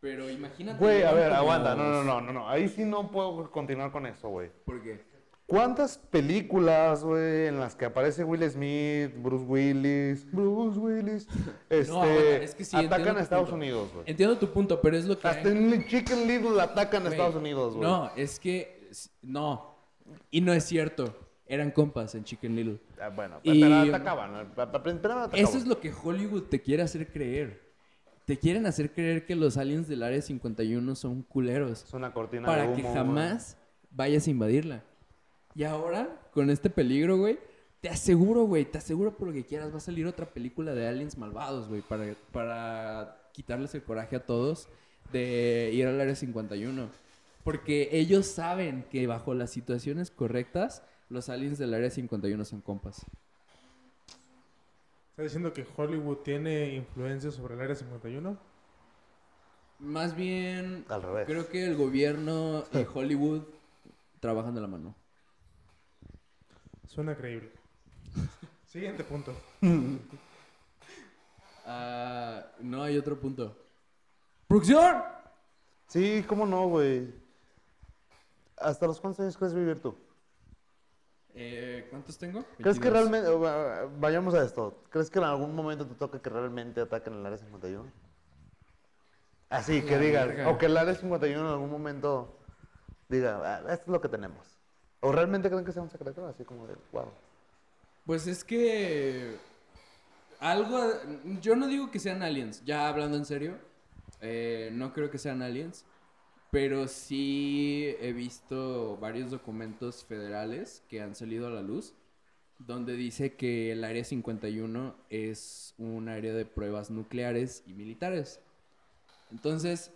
Pero imagínate. Güey, a ver, aguanta. No, no, no, no, no. Ahí sí no puedo continuar con eso, güey. ¿Por qué? ¿Cuántas películas, güey, en las que aparece Will Smith, Bruce Willis, Bruce Willis, este, aguanta, es que sí, atacan a Estados punto. Unidos, güey? Entiendo tu punto, pero es lo que. Hasta en Chicken Little atacan a Estados Unidos, güey. No, es que. No. Y no es cierto. Eran compas en Chicken Little. Ah, bueno, Y- pero atacaban. atacaban. Eso es lo que Hollywood te quiere hacer creer. Te quieren hacer creer que los aliens del Área 51 son culeros. Es una cortina para de humo, que jamás vayas a invadirla. Y ahora, con este peligro, güey, te aseguro, güey, te aseguro por lo que quieras, va a salir otra película de aliens malvados, güey, para, para quitarles el coraje a todos de ir al área 51. Porque ellos saben que bajo las situaciones correctas, los aliens del área 51 son compas. ¿Está diciendo que Hollywood tiene influencia sobre el área 51? Más bien, Al revés. creo que el gobierno y Hollywood trabajan de la mano. Suena creíble. Siguiente punto. Ah, no hay otro punto. ¡Producción! Sí, cómo no, güey. ¿Hasta los cuántos años crees vivir tú? Eh, ¿Cuántos tengo? ¿Crees que 22. realmente, vayamos a esto, ¿crees que en algún momento te toca que realmente ataquen el área 51? Así, que verga. o que el área 51 en algún momento diga, "Ah, esto es lo que tenemos. ¿O realmente creen que sea un secreto? Así como de, wow. Pues es que. Algo. Yo no digo que sean aliens, ya hablando en serio. eh, no creo que sean aliens. Pero sí he visto varios documentos federales que han salido a la luz. Donde dice que el área 51 es un área de pruebas nucleares y militares. Entonces,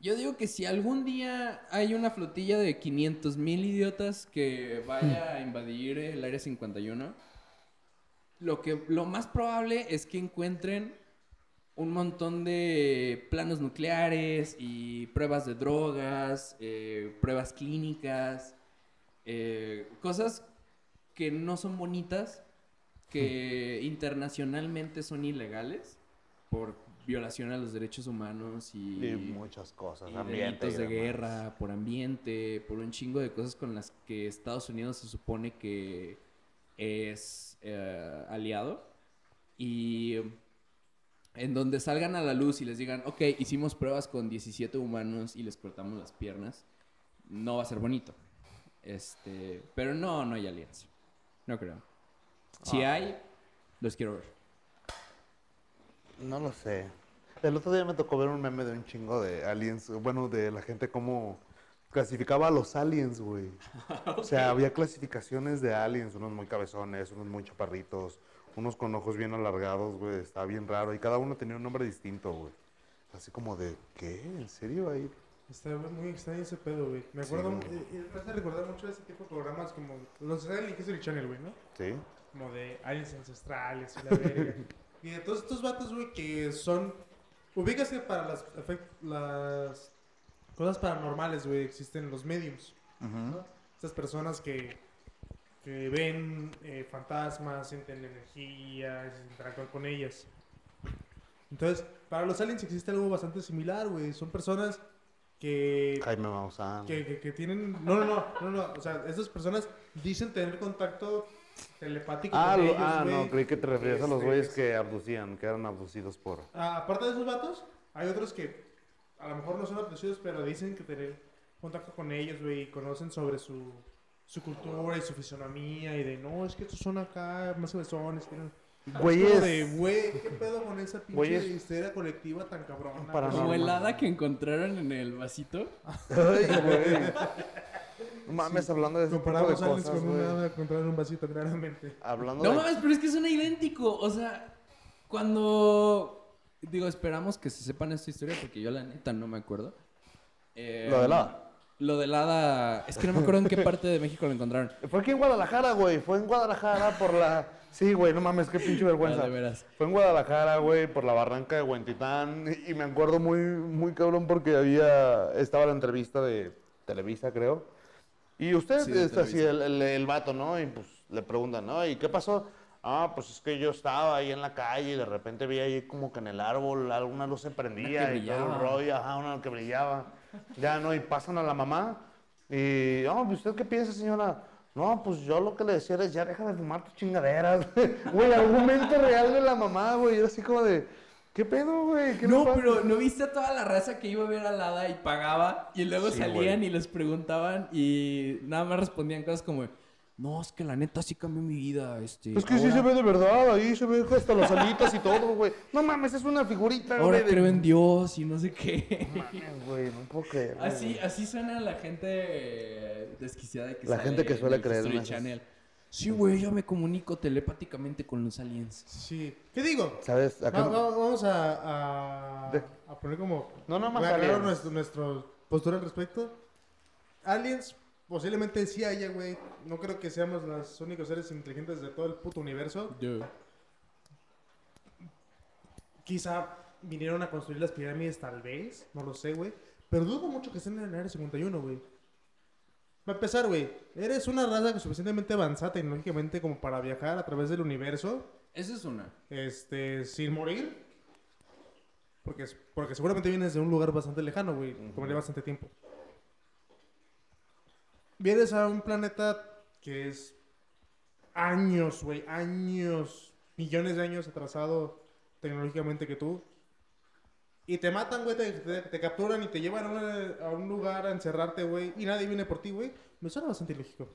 yo digo que si algún día hay una flotilla de 500 mil idiotas que vaya a invadir el área 51, lo, que, lo más probable es que encuentren un montón de planos nucleares y pruebas de drogas, eh, pruebas clínicas, eh, cosas que no son bonitas, que internacionalmente son ilegales por violación a los derechos humanos y, Y muchas cosas, y ambiente. delitos y de guerra, por ambiente, por un chingo de cosas con las que Estados Unidos se supone que es eh, aliado. Y en donde salgan a la luz y les digan, ok, hicimos pruebas con 17 humanos y les cortamos las piernas, no va a ser bonito. Este, pero no, no hay alianza. No creo. Si Ah. hay, los quiero ver. No lo sé. El otro día me tocó ver un meme de un chingo de aliens, bueno, de la gente cómo clasificaba a los aliens, güey. O sea, había clasificaciones de aliens, unos muy cabezones, unos muy chaparritos, unos con ojos bien alargados, güey, estaba bien raro. Y cada uno tenía un nombre distinto, güey. Así como de, ¿qué? ¿En serio? Ahí Está muy extraño ese pedo, güey. Me acuerdo, güey. eh, me hace recordar mucho ese tipo de programas como los de Alien History Channel, güey, ¿no? Sí. Como de aliens ancestrales y la verga. y de todos estos vatos, güey, que son. Ubícase para las, efect- las cosas paranormales, güey, existen los mediums. ¿no? Estas personas que, que ven eh, fantasmas, sienten energía, interactúan con ellas. Entonces, para los aliens existe algo bastante similar, güey. Son personas que, Jaime Maussan. que, que- que tienen... No, no, no, no, no. O sea, estas personas dicen tener contacto telepático Ah, con lo- ellos, ah, güey. no, creí que te referías a los Este, güeyes que abducían, que eran abducidos por... Ah, aparte de esos vatos, hay otros que a lo mejor no son abducidos, pero dicen que tener contacto con ellos, güey, y conocen sobre su, su cultura y su fisonomía, y de, no, es que estos son acá más cabezones, Güeyes. de, güey, ¿qué pedo con esa pinche Güeyes. histeria colectiva tan cabrona? Para güey?" no- Como el hada que encontraron en el vasito. Ay, güey. No mames, hablando de ese tipo de Comparamos aliens cosas, con un güey. vasito, claramente. Hablando No de... mames, pero es que suena idéntico. O sea, cuando. Digo, esperamos que se sepan esta historia porque yo la neta no me acuerdo. Eh, Lo del hada. Lo del hada. Es que no me acuerdo en qué parte de México lo encontraron. Fue aquí en Guadalajara, güey. Fue en Guadalajara por la... Sí, güey, no mames, qué pinche vergüenza. Ah, de veras. Fue en Guadalajara, güey, por la barranca de Huentitán. Y me acuerdo muy, muy cabrón porque había... Estaba la entrevista de Televisa, creo. Y usted, Sí, de está así, el, el, el vato, ¿no? Y pues le preguntan, ¿no? ¿Y qué pasó? Ah, pues es que yo estaba ahí en la calle y de repente vi ahí como que en el árbol alguna luz se prendía y todo el rollo, ajá, una que brillaba. Ya, ¿no? Y pasan a la mamá y, oh, ¿usted qué piensa, señora? No, pues yo lo que le decía es, ya deja de fumar tus chingaderas. Güey, argumento real de la mamá, güey. Yo así como de, ¿qué pedo, güey? ¿Qué le No, pasa?" pero ¿no viste a toda la raza que iba a ver al hada y pagaba? Y luego Sí, salían güey. y les preguntaban y nada más respondían cosas como: No, es que la neta sí cambió mi vida. Este, Es que sí se ve de verdad, ahí se ve hasta las alitas y todo, güey. No mames, es una figurita, Ahora güey. de- creo en Dios y no sé qué. Mames, güey, no puedo creer. güey. Así, así suena la gente desquiciada que La sale gente que suele en creer en Channel. Sí, güey, yo me comunico telepáticamente con los aliens. Sí. ¿Qué digo? ¿Sabes? Acá- vamos a, a, De- a poner como... No, nada más nuestro, nuestro postura al respecto. Aliens, posiblemente sí haya, güey. No creo que seamos los únicos seres inteligentes de todo el puto universo. Quizá vinieron a construir las pirámides, tal vez. No lo sé, güey. Pero dudo mucho que estén en el área 51, güey. Para empezar, güey, eres una raza suficientemente avanzada tecnológicamente como para viajar a través del universo Esa es una. este, sin morir. Porque, es- porque seguramente vienes de un lugar bastante lejano, güey. Tomaría bastante tiempo. Vienes a un planeta que es años, güey, años, millones de años atrasado tecnológicamente que tú. Y te matan, güey, te, te- te capturan y te llevan a, una- a un lugar a encerrarte, güey. Y nadie viene por ti, güey. Me suena bastante ilógico.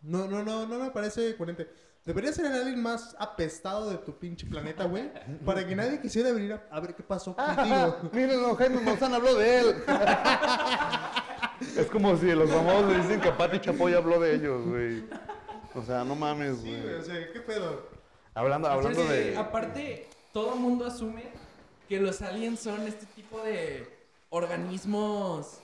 No, no, no, no me parece coherente. Debería ser el alien más apestado de tu pinche planeta, güey. Para que nadie quisiera venir a, a ver qué pasó contigo. Mírenlo, Jaime Maussan habló de él. es como si los famosos le dicen que Pati Chapoy habló de ellos, güey. O sea, no mames, Sí, güey. güey, o sea, ¿qué pedo? hablando hablando de... Aparte, todo el mundo asume que los aliens son este tipo de organismos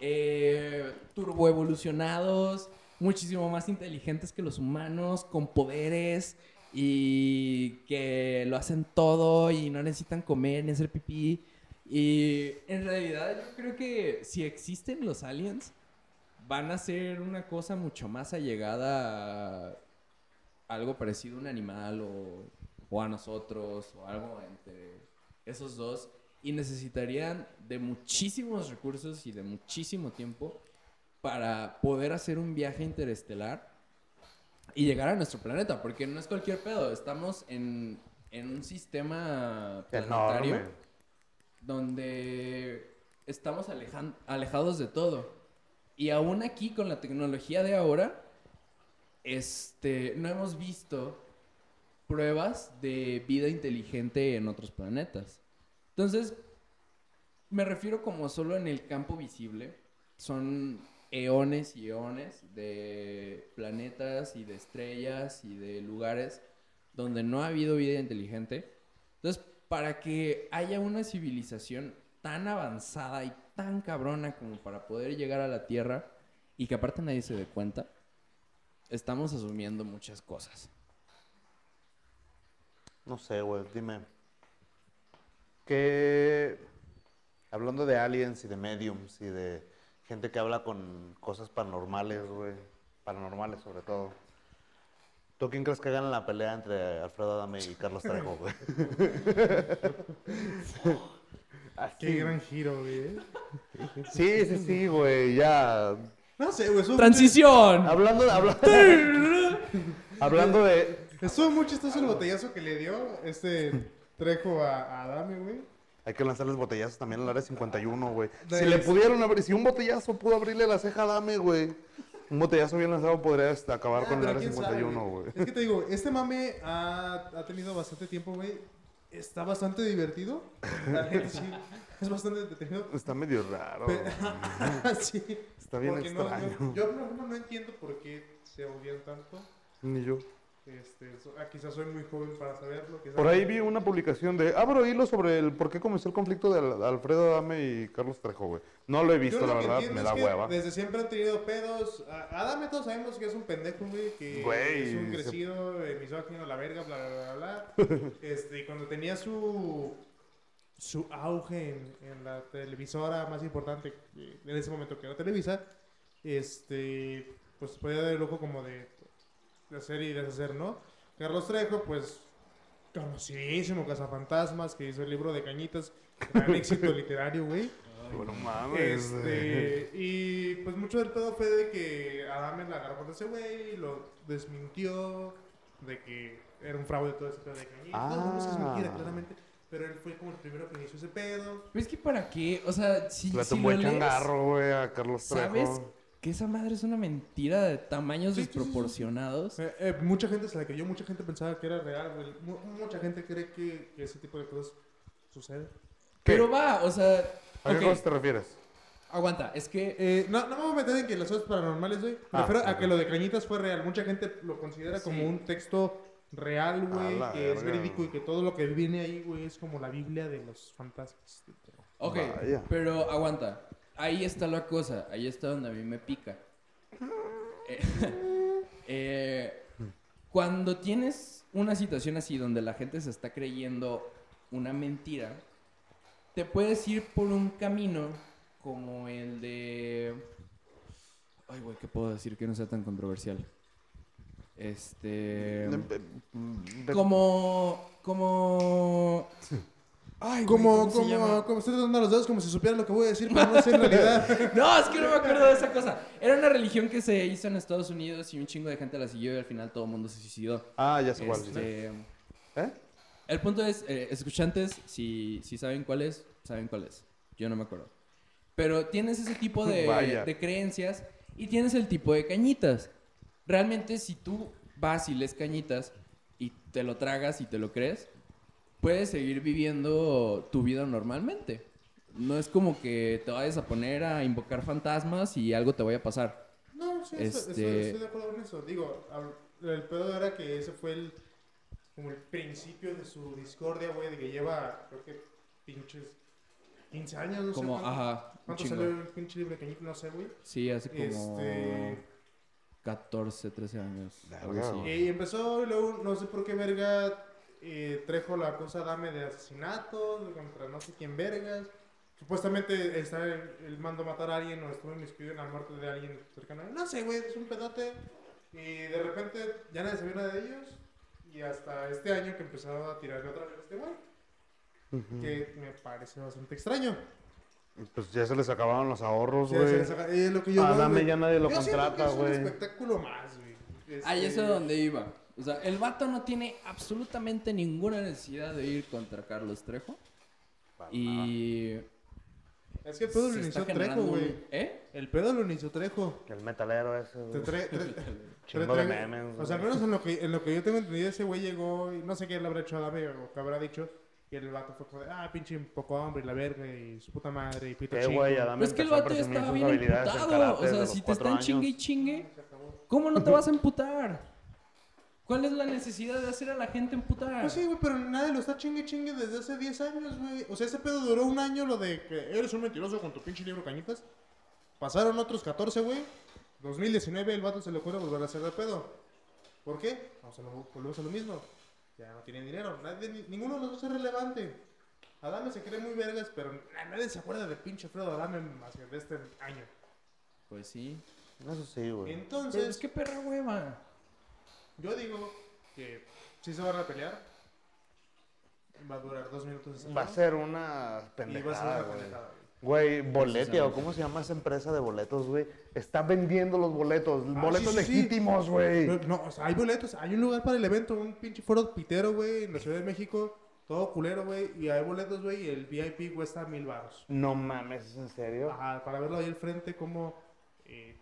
eh, turboevolucionados, muchísimo más inteligentes que los humanos, con poderes y que lo hacen todo y no necesitan comer ni hacer pipí. Y en realidad yo creo que si existen los aliens, van a ser una cosa mucho más allegada a algo parecido a un animal o, o a nosotros o algo entre esos dos y necesitarían de muchísimos recursos y de muchísimo tiempo para poder hacer un viaje interestelar y llegar a nuestro planeta, porque no es cualquier pedo, estamos en, en un sistema planetario Enorme. Donde estamos alejan- alejados de todo. Y aún aquí con la tecnología de ahora, este, no hemos visto pruebas de vida inteligente en otros planetas. Entonces, me refiero como solo en el campo visible. Son eones y eones de planetas y de estrellas y de lugares donde no ha habido vida inteligente. Entonces, para que haya una civilización tan avanzada y tan cabrona como para poder llegar a la Tierra y que aparte nadie se dé cuenta, estamos asumiendo muchas cosas. No sé, güey, dime. ¿Qué. Hablando de aliens y de mediums y de gente que habla con cosas paranormales, güey. Paranormales, sobre todo. ¿Tú quién crees que gana la pelea entre Alfredo Adame y Carlos Trejo, güey? Qué gran giro, güey. ¿eh? Sí, sí, sí, güey, ya. No sé, güey. ¡Transición! Hablando de. habla- Hablando de. Estuvo muy chistoso el botellazo que le dio este Trejo a, a Adame, güey. Hay que lanzarles botellazos también al área 51, güey. Si le pudieron abrir, si un botellazo pudo abrirle la ceja a Dame, güey. Un botellazo bien lanzado podría este, acabar Ah, con el pero área quién sabe, 51, güey. Es que te digo, este mame ha, ha tenido bastante tiempo, güey. Está bastante divertido. La neta, sí. Es bastante entretenido. Está medio raro. Pe- güey. sí. Está bien Porque no- extraño. no- yo, por ejemplo, no entiendo por qué se odian tanto. Ni yo. Este, ah, quizás soy muy joven para saberlo. Por ahí vi una publicación de. Abro hilo sobre el por qué comenzó el conflicto de Al- Alfredo Adame y Carlos Trejo, güey. No lo he visto, la verdad, me da hueva. Desde siempre han tenido pedos. A- Adame todos sabemos que es un pendejo, güey. Que Güey, es un se- crecido, eh, misógino, la verga, bla, bla, bla, bla. este, y cuando tenía su su auge en, en la televisora más importante eh, en ese momento que era Televisa, este, pues podía dar el lujo como de, de hacer y deshacer, ¿no? Carlos Trejo, pues conocidísimo Cazafantasmas, que hizo el libro de Cañitas, gran éxito literario, güey. Bueno, mames. Este, y pues mucho del pedo fue de que Adame la agarró con ese güey, lo desmintió, de que era un fraude todo ese pedo de cañitas. No, no, es que es mentira, Ah. claramente. Pero él fue como el primero que inició ese pedo. Pero es que para qué, o sea, si, Le si el lees, changarro, güey, a Carlos Trejo. ¿sabes que esa madre es una mentira de tamaños Sí, sí, sí, sí. desproporcionados? Eh, eh, mucha gente se la creyó, mucha gente pensaba que era real, mucha gente cree que, que ese tipo de cosas sucede. ¿Qué? Pero va, o sea, ¿A qué ok, cosas te refieres? aguanta, es que Eh, no, no me voy a meter en que las cosas paranormales, güey. Me Ah, refiero a ok. que lo de Cañitas fue real. Mucha gente lo considera Sí. como un texto real, güey, A que es verídico y que todo lo que viene ahí, güey, es como la Biblia de los fantasmas. Ok, Vaya. pero aguanta. Ahí está la cosa. Ahí está donde a mí me pica. Eh, eh, cuando tienes una situación así donde la gente se está creyendo una mentira, te puedes ir por un camino como el de... Ay, güey, ¿qué puedo decir que no sea tan controversial? Este... Como... Como... Ay, güey, Como, ¿cómo se llama? como, como estoy tratando los dedos como si supiera lo que voy a decir, pero no sé en realidad. No, es que no me acuerdo de esa cosa. Era una religión que se hizo en Estados Unidos y un chingo de gente la siguió y al final todo el mundo se suicidó. Ah, ya sé cuál. Este, ¿Eh? El punto es, eh, escuchantes, si, si saben cuál es, saben cuál es. Yo no me acuerdo. Pero tienes ese tipo de, de creencias y tienes el tipo de cañitas. Realmente si tú vas y lees cañitas y te lo tragas y te lo crees, puedes seguir viviendo tu vida normalmente. No es como que te vayas a poner a invocar fantasmas y algo te vaya a pasar. No, sí, estoy- Este- estoy, estoy de acuerdo con eso. Digo, el pedo era que ese fue el, como el principio de su discordia, güey, de que lleva, creo que pinches 15 años, no Como, sé. cuánto- ajá, ¿Cuánto chingo. salió el pinche libre cañito? No sé, güey. Sí, hace como Este... 14, 13 años. Algo así. Y empezó, y luego, no sé por qué verga, eh, Trejo la cosa dame de asesinato contra no sé quién vergas. Supuestamente está el, el mando a matar a alguien o estuvo inmiscuido en la muerte de alguien cercano. a. No sé, güey, es un pedote. Y de repente ya nadie sabía nada de ellos. Y hasta este año que empezaba a tirarle otra vez a este güey. Ujú. Que me parece bastante extraño. Pues ya se les acabaron los ahorros, güey. es lo que yo A veo, Adame güey. ya nadie lo Yo contrata, que es güey. un espectáculo más, güey. Ahí Este, es a donde iba. O sea, el vato no tiene absolutamente ninguna necesidad de ir contra Carlos Trejo. Y. Es que el pedo lo inició Trejo, güey. ¿Eh? El pedo lo inició Trejo. El metalero ese, güey. Chingo de memes, O sea, al menos en lo, que, en lo que yo tengo entendido, ese güey llegó y no sé qué le habrá hecho a Dame o qué habrá dicho. Y el vato fue como de, ah, pinche poco hombre y la verga y su puta madre y pito Eh, chico. güey, Adame Pero es que el vato ya estaba bien emputado. O sea, si te están chingue y años. chingue, ¿cómo no te vas a emputar? ¿Cuál es la necesidad de hacer a la gente emputar? Pues sí, güey, pero nadie lo está chingue chingue desde hace 10 años, güey. O sea, ese pedo duró un año, lo de que eres un mentiroso con tu pinche libro cañitas. Pasaron otros 14, güey. 2019 el vato se le ocurre volver a hacer de pedo. ¿Por qué? Vamos a lo, volvemos a lo mismo. Ya no tiene dinero. Nadie, ni- ninguno de los dos es relevante. Adame se cree muy vergas, pero na- nadie se acuerda de pinche Fredo Adame más que de este año. Pues sí. Eso sí, güey. Pero Entonces, es que perra hueva. Yo digo que si se van a pelear, va a durar dos minutos ese Va a ser una y va a ser pendejada, una güey. pendejada, güey. Güey, Boletia, o cómo se llama esa empresa de boletos, güey. Está vendiendo los boletos. Ah, boletos sí, sí, sí. legítimos, güey. No, o sea, hay boletos, hay un lugar para el evento, un pinche foro pitero, güey, en la Ciudad de México, todo culero, güey, y hay boletos, güey, y el VIP cuesta mil baros. No mames, ¿es en serio? Ajá, para verlo ahí al frente, como... Eh,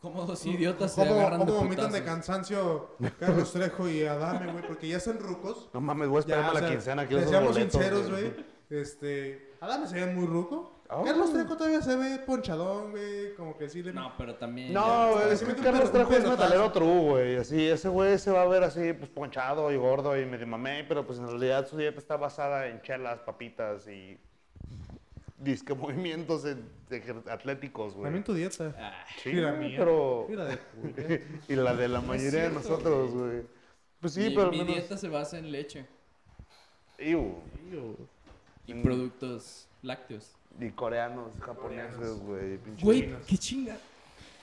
Como dos idiotas se cómo, agarran de cómo vomitan de cansancio Carlos Trejo y Adame, güey, porque ya son rucos. No mames, voy a esperarme o a la sea, quincena. Quiero les seamos sinceros, güey. Este, Adame se ve muy ruco. Oh. Carlos Trejo todavía se ve ponchadón, güey, como que sí le... No, pero también. No, güey, es se que mete un Carlos Trejo es metalero true, güey. Así, ese güey se va a ver así, pues ponchado y gordo y medio mamey, pero pues en realidad su dieta está basada en chelas, papitas y disque movimientos en- de- atléticos, güey. También tu dieta. Ah, Sí, Mira mía. pero... Mira de culero. y la de la mayoría de nosotros, güey. Pues sí, mi, pero al mi menos... dieta se basa en leche Iu, y Mm. productos lácteos. Y coreanos, japoneses, güey. Güey, qué chinga.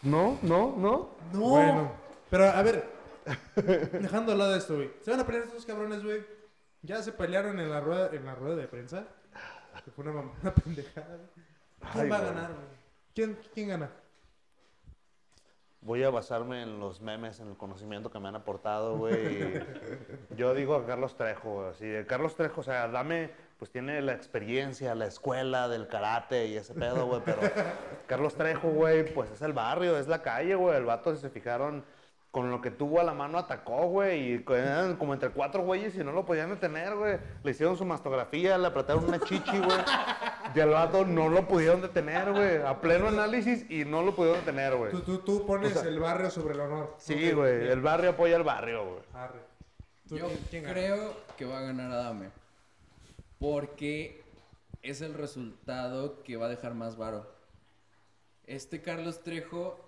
No, no, no. No. Bueno, pero a ver, dejando de lado esto, güey. Se van a pelear estos cabrones, güey. Ya se pelearon en la rueda, en la rueda de prensa. Fue una, pendejada. ¿Quién Ay, va a güey. ganar, güey? ¿Quién, ¿Quién gana? Voy a basarme en los memes, en el conocimiento que me han aportado, güey. y Yo digo a Carlos Trejo, güey, así de Carlos Trejo, o sea, dame, pues tiene la experiencia, la escuela del karate y ese pedo, güey, pero Carlos Trejo, güey, pues es el barrio, es la calle, güey. El vato, si se fijaron, con lo que tuvo a la mano atacó, güey, y eran como entre cuatro güeyes y no lo podían detener, güey. Le hicieron su mastografía, le apretaron una chichi, güey. Y al vato no lo pudieron detener, güey. A pleno análisis y no lo pudieron detener, güey. Tú, tú, tú pones O sea- el barrio sobre el honor. Sí, güey. El barrio apoya al barrio, güey. Arre. ¿Tú Yo creo que va a ganar Adame. Porque es el resultado que va a dejar más varo. Este Carlos Trejo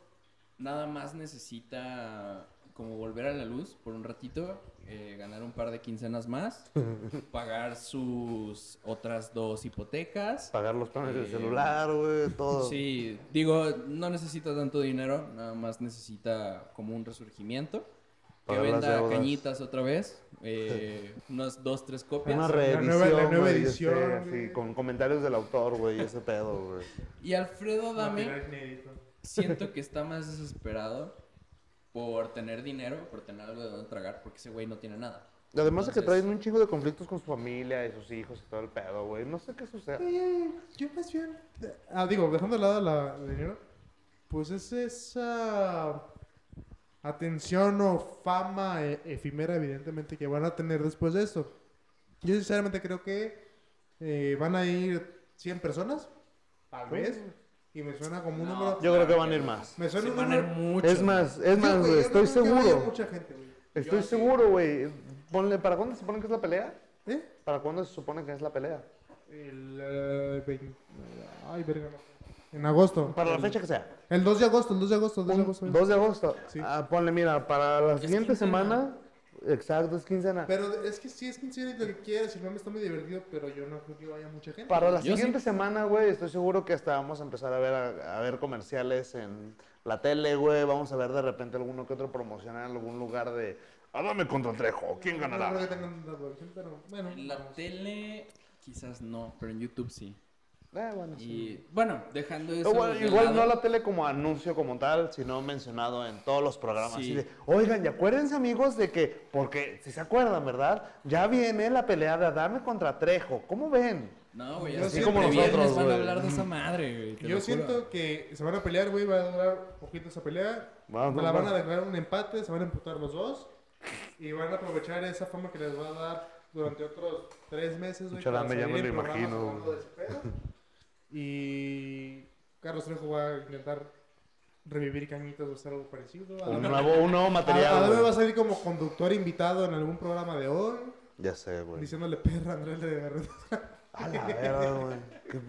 nada más necesita como volver a la luz por un ratito, eh, ganar un par de quincenas más, pagar sus otras dos hipotecas. Pagar los planes del Eh, celular, güey, todo. Sí, digo, no necesita tanto dinero, nada más necesita como un resurgimiento. Que Pagar venda cañitas otra vez, eh, unas dos, tres copias. Una La nueva- la nueva güey, edición, este, así, güey. con comentarios del autor, güey, ese pedo, güey. Y Alfredo Dame. Siento que está más desesperado por tener dinero, por tener algo de donde tragar, porque ese güey no tiene nada. Además de que Entonces- traen un chingo de conflictos con su familia y sus hijos y todo el pedo, güey. No sé qué sucede. Oye, yo más bien. Ah, digo, dejando de lado la, el dinero, pues es esa atención o fama e- efímera, evidentemente, que van a tener después de esto. Yo, sinceramente, creo que eh, van a ir 100 personas, tal vez, y me suena como un No, número. Yo creo que van a ir más. Me suena Se un van a ir número. muchos. Es más, es más, güey, estoy seguro. mucha gente, güey. Estoy Yo seguro, güey. Ponle, ¿para cuándo se supone que es la pelea? ¿Eh? ¿Para cuándo se supone que es la pelea? El. eh, Ay, verga, no. En agosto. Para la fecha que sea. El 2 de agosto, el 2 de agosto, el 2 de agosto. 2 de agosto. Sí. Ah, ponle, mira, para la siguiente semana. Exacto, es quincena. Pero es que sí es quincena y lo que quieras, y no me está muy divertido, pero yo no creo que vaya mucha gente. Para la Yo siguiente sí. semana, güey, estoy seguro que hasta vamos a empezar a ver, a, a ver comerciales en la tele, güey. Vamos a ver de repente alguno que otro promocional en algún lugar de Adame contra Trejo, ¿quién No creo ganará? que tengan producción, pero bueno. En la vamos. tele, quizás no, pero en YouTube sí. Eh, bueno, sí. Y bueno, dejando eso. Igual, de igual lado, no la tele como anuncio como tal, sino mencionado en todos los programas. Sí. Así de, oigan, y acuérdense amigos de que, porque si se acuerdan, ¿verdad? Ya viene la pelea de Adame contra Trejo. ¿Cómo ven? No, güey, así como nosotros, van a güey. hablar de esa madre, güey. Yo siento que se van a pelear, güey, va a durar poquito esa pelea. Vamos, la van a declarar un empate, se van a emputar los dos. Y van a aprovechar esa fama que les va a dar durante otros tres meses, güey. Para ya me lo imagino, hablando de ese pedo. Y Carlos Trejo va a intentar revivir cañitas o hacer algo parecido. Un nuevo, un nuevo material. Adame va a salir como conductor invitado en algún programa de hoy, Ya sé, güey. diciéndole perra a Andrés de Garreta. A la verga, güey. ¿Qué-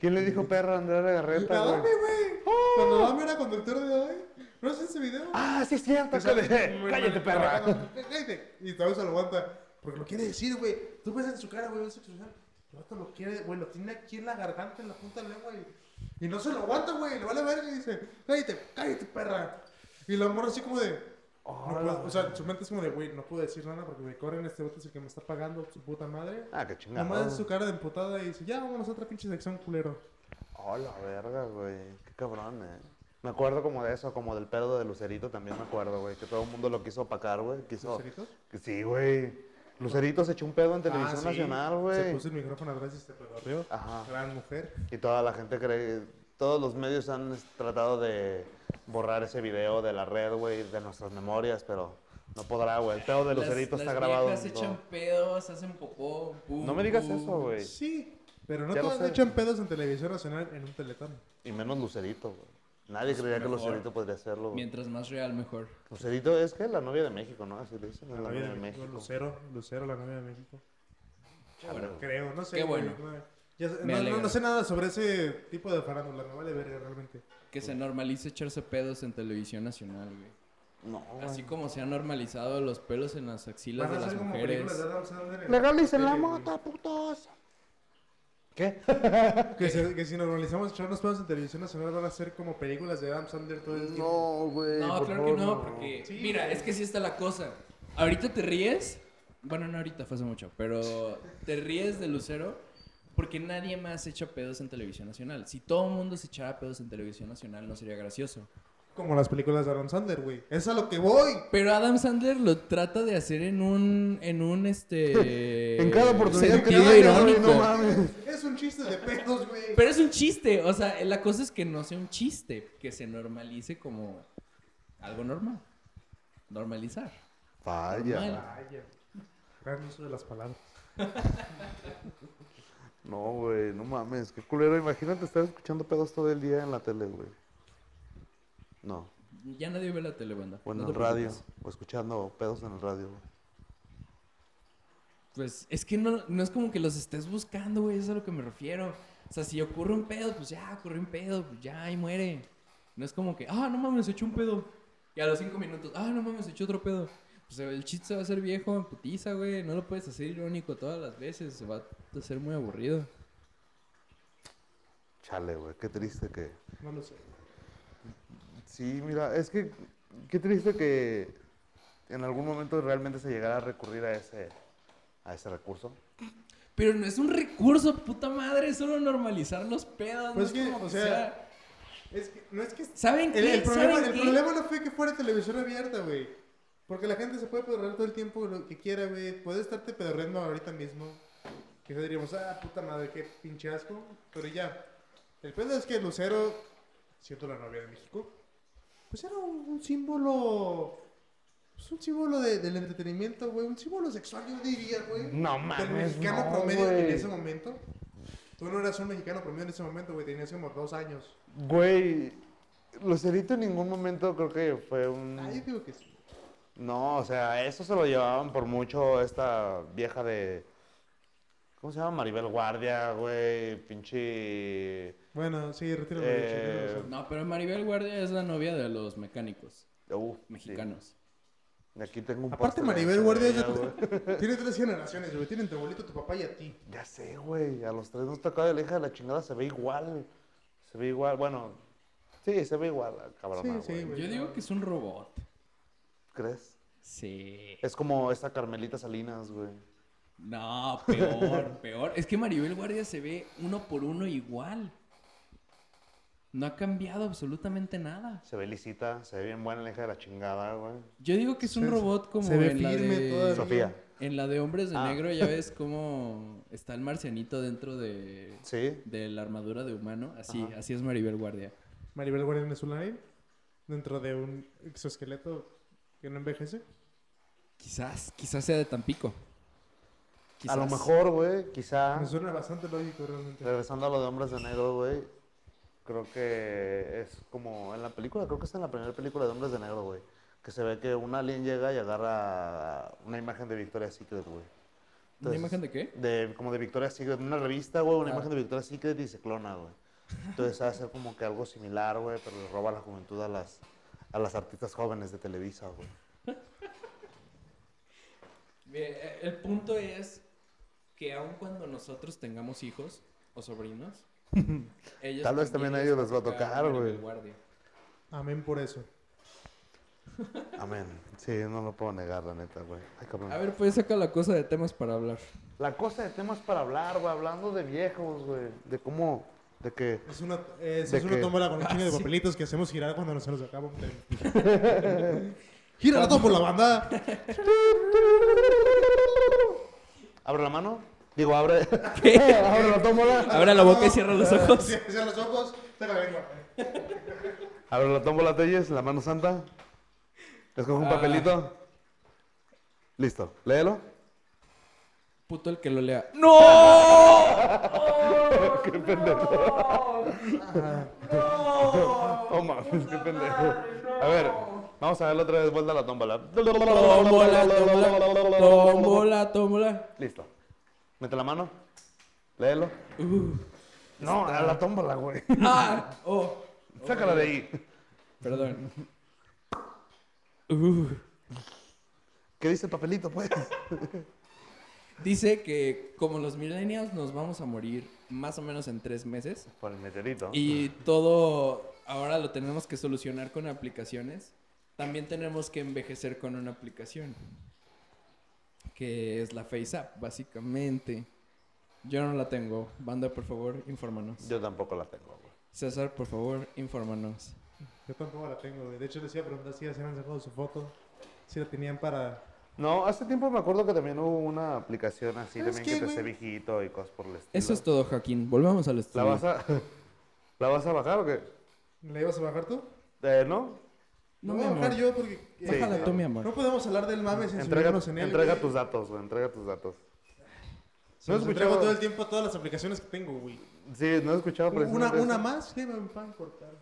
¿Quién le dijo perra a Andrea Legarreta, Adame, güey? güey. Cuando Adame era conductor de hoy. ¿No es ese video? Ah, sí es cierto. Cállate, cállate, perra. Cállate. Y todavía se lo aguanta. Porque lo quiere decir, güey. Tú ves en su cara, güey, ves expresión. El vato lo quiere, güey, lo tiene aquí en la garganta, en la punta de la lengua. Y, y no se lo aguanta, güey. Le vale verga y dice, cállate, cállate, perra. Y la morra así como de. no puedo- o sea, su mente es como de, güey, no puedo decir nada porque me corren este bote es el que me está pagando su puta madre. Ah, qué chingada. Nomás su cara de emputada y dice, ya, vámonos a otra pinche sección culero. Oh, la verga, güey. Qué cabrón, eh. Me acuerdo como de eso, como del pedo de Lucerito también me acuerdo, güey. Que todo el mundo lo quiso opacar, güey. Quiso... ¿Luceritos? Que sí, güey. Lucerito se echó un pedo en televisión Ah, sí. nacional, Se güey. puso el micrófono atrás y se pedorreó. Ajá. Gran mujer. Y toda la gente cree, todos los medios han tratado de borrar ese video de la red, güey, de nuestras memorias, pero no podrá, güey. El pedo de Las- Lucerito está las grabado. en echan pedos, hacen popó. pum, No me digas eso, güey. Sí, pero no todas echan pedos en televisión nacional en un teletón. Y menos Lucerito, güey. Nadie creía que. Lucerito podría hacerlo. Mientras más real, mejor. Lucerito es que la novia de México, ¿no? Así le dicen, La la novia novia de de México, México. Lucero, Lucero, la novia de México. Güey. Creo, no sé. Qué bueno. no, ya no- no- no sé nada sobre ese tipo de farándula, me vale verga realmente. Que se normalice echarse pedos en televisión nacional, güey. No. Así como se han normalizado los pelos en las axilas Van de las mujeres. películas de Adam Sandler. en Legalicen la mota, putos. ¿Qué? Que, se- que si normalizamos echarnos pedos en televisión nacional van a ser como películas de Adam Sandler todo el tiempo. No, güey. No, por claro que no, porque Sí, mira, es que sí está la cosa. Ahorita te ríes, bueno, no ahorita, fue hace mucho, pero te ríes de Lucero porque nadie más echa pedos en televisión nacional. Si todo el mundo se echara pedos en televisión nacional, no sería gracioso. Como las películas de Adam Sandler, güey. Es a lo que voy. Pero Adam Sandler lo trata de hacer en un, en un, este... En cada oportunidad que sentido tiene, irónico. no mames. Es un chiste de pedos, güey. Pero es un chiste, o sea, la cosa es que no sea un chiste, que se normalice como algo normal. Normalizar. Vaya. Normal. Vaya. Gran uso de las palabras. No, güey, no mames. Qué culero. Imagínate estar escuchando pedos todo el día en la tele, güey. No. Ya nadie ve la tele, banda. O en No radio. O escuchando pedos en el radio, güey. Pues es que no, no es como que los estés buscando, güey, eso es a lo que me refiero. O sea, si ocurre un pedo, pues ya, ocurrió un pedo, pues ya, ahí muere. No es como que, ah, no mames, echó un pedo. Y a los cinco minutos, ah, no mames, echó otro pedo. Pues el chiste se va a hacer viejo en putiza, güey. No lo puedes hacer irónico todas las veces, se va a hacer muy aburrido. Chale, güey. Qué triste que. No lo sé. Sí, mira, es que. Qué triste que en algún momento realmente se llegara a recurrir a ese. A ese recurso. Pero no es un recurso, puta madre, es solo normalizar los pedos. Pues no es que, como o sea, Es que, no es que... ¿saben El, qué? el problema, ¿Saben el qué? problema no fue que fuera televisión abierta, güey. Porque la gente se puede pedorrear todo el tiempo lo que quiera, güey. Puede estarte pedorreando ahorita mismo. Que diríamos, ah, puta madre, qué pinche asco. Pero ya. El pedo es que Lucero, siendo la novia de México, pues era un, un símbolo. Pues un símbolo de- del entretenimiento, güey. Un símbolo sexual, yo diría, güey. No Del mames, mexicano no, promedio en ese momento. Tú no eras un mexicano promedio en ese momento, güey. Tenías como dos años. Güey. Lucerito en ningún momento creo que fue un. Ah, yo digo que sí. No, o sea, eso se lo llevaban por mucho esta vieja de. ¿Cómo se llama? Maribel Guardia, güey. Pinche. Bueno, sí, retiro lo Eh, dicho. No, pero Maribel Guardia es la novia de los mecánicos Uf, mexicanos. sí. Aquí tengo un Aparte, Maribel Guardia de- tiene tres generaciones, güey. Tienen tu abuelito, tu papá y a ti. Ya sé, güey. A los tres nos tocaba de la hija de la chingada. Se ve igual. Se ve igual. Bueno, sí, se ve igual, cabrón. Sí, sí, güey. Yo digo que es un robot. ¿Crees? Sí. Es como esta Carmelita Salinas, güey. No, peor, peor. Es que Maribel Guardia se ve uno por uno igual. No ha cambiado absolutamente nada. Se ve lisita, se ve bien buena la hija de la chingada, güey. Yo digo que es un Se- robot como se ve en la de... todavía. Sofía. En la de Hombres de Ah. Negro ya ves cómo está el marcianito dentro de, Sí. de la armadura de humano. Así, Ajá. así es Maribel Guardia. Maribel Guardia es un live dentro de un exoesqueleto que no envejece. Quizás, quizás sea de Tampico. A lo mejor, güey, quizá. Me suena bastante lógico realmente. Regresando a lo de hombres de negro, güey. Creo que es como en la película, creo que es en la primera película de Hombres de Negro, güey. Que se ve que un alien llega y agarra una imagen de Victoria's Secret, güey. ¿Una imagen de qué? De, como de Victoria's Secret, una revista, güey, una Ah. imagen de Victoria's Secret y se clona, güey. Entonces va a ser como que algo similar, güey, pero le roba la juventud a las, a las artistas jóvenes de Televisa, güey. Bien, eh, El punto es que aun cuando nosotros tengamos hijos o sobrinos, ellos Tal vez también a ellos les va a tocar, güey. Amén por eso. Amén. Sí, no lo puedo negar, la neta, güey. A ver, pues saca la cosa de temas para hablar. La cosa de temas para hablar, güey, hablando de viejos, güey. De cómo, de que... Es una, es, ¿De es una qué? tómbola con un chingo de sí. papelitos que hacemos girar cuando se nos acaba un tema. Gira la tómbola, banda. ¿Abre la mano? Digo, abre... ¿Qué? abre la tómbola. Abre la boca y cierra los ojos. Sí, Cierra los ojos, saca la lengua. Abre la tómbola, Telles, la mano santa. Escoge un Ah. papelito. Listo. Léelo. Puto el que lo lea. ¡No! qué pendejo. Oh, mames, qué pendejo. A ver, vamos a verlo otra vez. Vuelta a la tómbola. Tómbola, tómbola, tómbola, tómbola. Listo. Mete la mano. Léelo. Uh, No, a la tómbola, güey. ah, oh, Sácala de ahí. perdón. Uh, ¿Qué dice el papelito, pues? dice que como los millennials nos vamos a morir más o menos en tres meses Por el meteorito. y todo ahora lo tenemos que solucionar con aplicaciones. También tenemos que envejecer con una aplicación que es la FaceApp, básicamente. Yo no la tengo. Banda, por favor, infórmanos. Yo tampoco la tengo, güey. César, por favor, infórmanos. Yo tampoco la tengo, güey. De hecho, les iba a preguntar si ya se habían sacado su foto. Si la tenían para. No, hace tiempo me acuerdo que también hubo una aplicación así ¿Sabes también que te güey? hace viejito y cosas por el estilo. Eso es todo, Joaquín. Volvamos al ¿La estudio. vas a, ¿La vas a bajar o qué? ¿La ibas a bajar tú? Eh, ¿no? No, No, voy a bajar amor. yo porque. eh, Bájala Sí. tú, mi amor. No podemos hablar del mame sin Entrega, subirnos en él. entrega güey. tus datos, güey. Entrega tus datos. Se ¿No escuchado? todo el tiempo todas las aplicaciones que tengo, güey. Sí, no he escuchado Una, precisamente una más, ¿qué me van a cortar?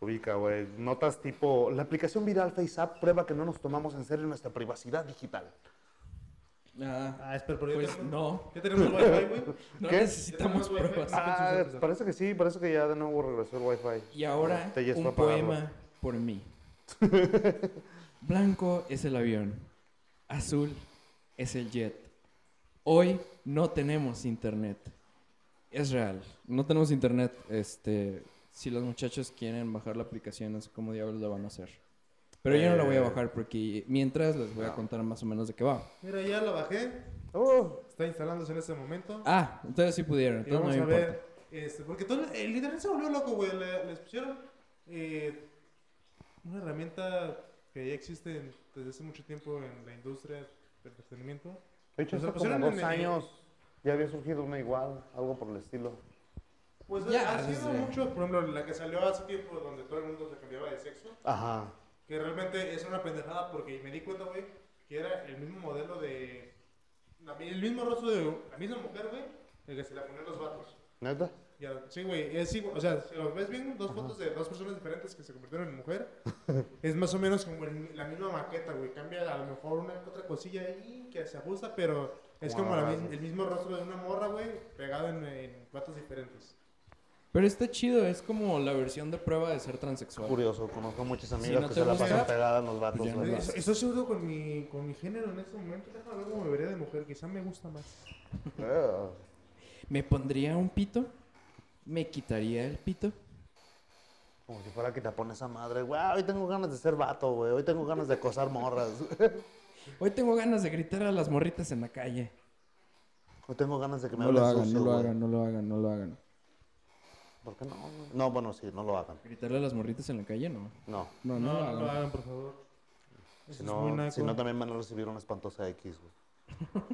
Ubica, güey. Notas tipo, la aplicación viral FaceApp prueba que no nos tomamos en serio nuestra privacidad digital. Ah, Ah, espera, pero pues no. Ya tenemos wifi, güey. No ¿Qué? necesitamos pruebas. Ah, sí, sí, sí. parece que sí, parece que ya de nuevo regresó el Wi-Fi. Y ahora, un poema por mí. Blanco es el avión. Azul es el jet. Hoy no tenemos internet. Es real. No tenemos internet. Este, si los muchachos quieren bajar la aplicación, no sé cómo diablos lo van a hacer. Pero yo no la voy a Eh. bajar porque mientras les voy a contar más o menos de qué va. Mira, ya la bajé. Oh, Está instalándose en este momento. Ah, entonces sí pudieron. Entonces no vamos me a ver. Este, porque todo el internet se volvió loco, güey. Le- les pusieron eh, una herramienta que ya existe en- desde hace mucho tiempo en la industria del entretenimiento. de hecho, sea, hace pusieron como dos años ya había surgido una igual, algo por el estilo. Pues Ya, ha sido desde- mucho, por ejemplo, la que salió hace tiempo donde todo el mundo se cambiaba de sexo. Ajá. Que realmente es una pendejada porque me di cuenta, güey, que era el mismo modelo de. la- el mismo rostro de la misma mujer, güey, el que se la ponían los vatos. ¿Neta? Ya, sí, güey, es igual, o sea, si lo ves bien, dos fotos de dos personas diferentes que se convirtieron en mujer, es más o menos como el- la misma maqueta, güey, cambia a lo mejor una otra cosilla ahí que se ajusta, pero es Como como la el mismo rostro de una morra, güey, pegado en, en vatos diferentes. Pero está chido, es como la versión de prueba de ser transexual. Curioso, conozco muchas Si amigas no que se la pasan pegadas en los vatos. pues no Estoy seguro con mi, con mi género en este momento, déjame ver cómo me vería de mujer, quizá me gusta más. Ah. ¿Me pondría un pito? ¿Me quitaría el pito? Como si fuera que te pone esa madre, güey, hoy tengo ganas de ser vato, güey, hoy tengo ganas de acosar morras, Hoy tengo ganas de gritar a las morritas en la calle. hoy tengo ganas de que me No lo hagan, sucio, no lo hagan, no lo hagan, no lo hagan. ¿Por qué no? güey? No, bueno, sí, no lo hagan. ¿Gritarle a las morritas en la calle? No. No, No, no, No, lo no hagan. lo hagan, por favor. Si no, si no también van a recibir una espantosa X, güey.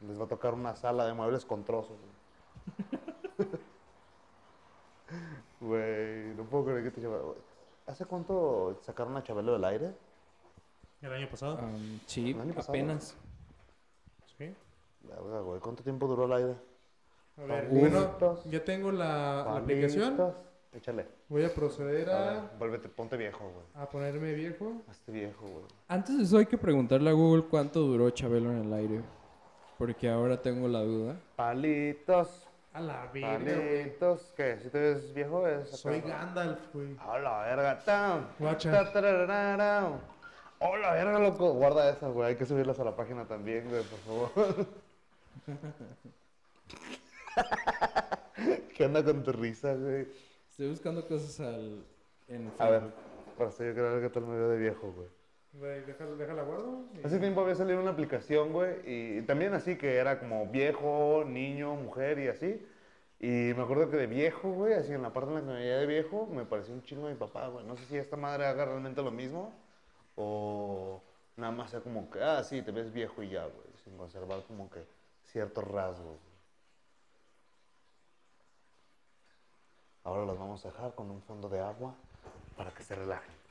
Les va a tocar una sala de muebles con trozos, güey. Güey, no puedo creer que te lleva... ¿Hace cuánto sacaron a Chabelo del aire? El año pasado. Am, sí, El año pasado. apenas. Sí. Verga, güey, ¿cuánto tiempo duró el aire? A ver, bueno, ya tengo la, la aplicación. Échale. Voy a proceder A ver, a, vuélvete, ponte viejo, güey. a ponerme viejo. Hazte viejo, güey. Antes de eso hay que preguntarle a Google cuánto duró Chabelo en el aire. Porque ahora tengo la duda. Palitos, A la verga, palitos. ¿Qué? ¿Si te ves viejo? Es Soy. Gandalf, güey. A la verga. Tam. Guacha. Oh, la verga, loco. Guarda esas, güey. Hay que subirlas a la página también, güey, por favor. ¿Qué onda con tu risa, güey? Estoy buscando cosas al, en A ver, Facebook. para yo quiero ver qué tal me veo de viejo, güey. Güey, déjala, guardo. Hace tiempo había salido una aplicación, güey, y también así que era como viejo, niño, mujer y así. Y me acuerdo que de viejo, güey, así en la parte en la que me veía de viejo, me pareció un chingo mi papá, güey. No sé si esta madre haga realmente lo mismo o nada más sea como que, ah, sí, te ves viejo y ya, güey, sin conservar como que ciertos rasgos. Ahora los vamos a dejar con un fondo de agua para que se relajen.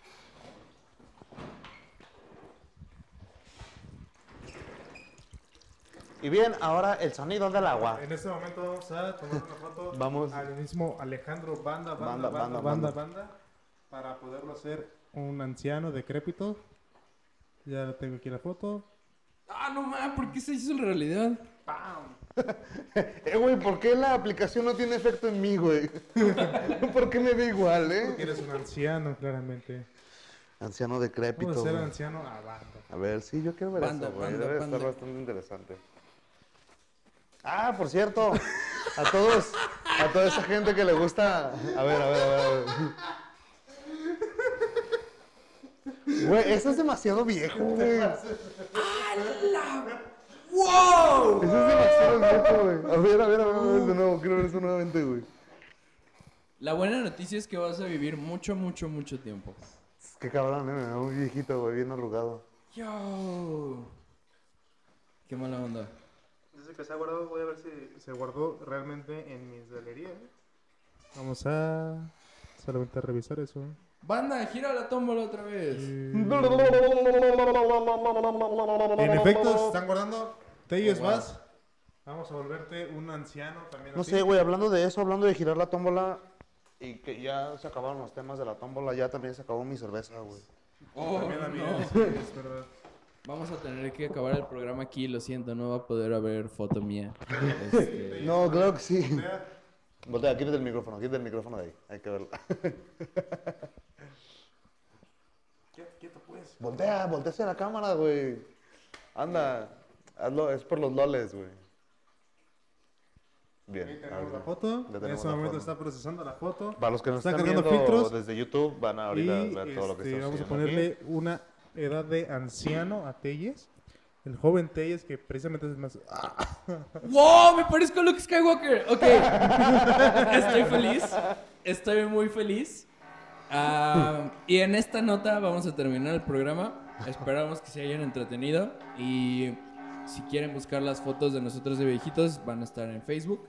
Y bien, ahora el sonido del agua. En este momento vamos a tomar una foto Vamos. al mismo Alejandro Banda, Banda, Banda, Banda, banda, Banda, banda. Banda, para poderlo hacer un anciano decrépito. Ya tengo aquí la foto. Ah, no mames, ¿por qué se hizo en realidad? Eh, güey, ¿por qué la aplicación no tiene efecto en mí, güey? ¿Por qué me ve igual, Porque eh? eres un anciano, claramente. Anciano decrépito. Vamos a hacer güey. anciano a Banda. A ver, sí, yo quiero ver Banda, eso, güey. banda, Debe banda. estar bastante interesante. Ah, por cierto, a todos, a toda esa gente que le gusta. A ver, a ver, a ver. A ver. Güey, eso es demasiado viejo, güey. Eso ¡Wow! es demasiado viejo, güey. A ver, a ver, a ver, a ver de nuevo. Quiero ver eso nuevamente, güey. La buena noticia es que vas a vivir mucho, mucho, mucho tiempo. Qué cabrón, eh, me veo muy viejito, güey, bien arrugado. Yo. Qué mala onda. Dice que se ha guardado, voy a ver si se guardó realmente en mis galerías. Vamos a solamente a revisar eso. Banda, gira la tómbola otra vez. En efecto, se están guardando. Teyes Oh, wow. vas. Vamos a volverte un anciano también. No así. sé, güey, hablando de eso, hablando de girar la tómbola y que ya se acabaron los temas de la tómbola, ya también se acabó mi cerveza, güey. Oh, También la mía, no. sí, es verdad. Vamos a tener que acabar el programa aquí, lo siento, no va a poder haber foto mía. Este, No, claro que sí. Voltea, quítate el micrófono, quítate el micrófono de ahí. Hay que verlo. quieto, quieto, pues. Voltea, voltea hacia la cámara, güey. Anda, hazlo, es por los loles, güey. Bien. Ahí tenemos la foto. En este la momento foto. está procesando la foto. Para los que nos Está están cargando viendo filtros. desde YouTube, van a ahorita y ver todo lo que este, está vamos a ponerle aquí. una edad de anciano a Telles. El joven Telles, que precisamente es más. ¡Wow! Me parezco a Luke Skywalker. Ok. Estoy feliz. Estoy muy feliz. Ah, y en esta nota vamos a terminar el programa. Esperamos que se hayan entretenido. Y si quieren buscar las fotos de nosotros de viejitos, van a estar en Facebook.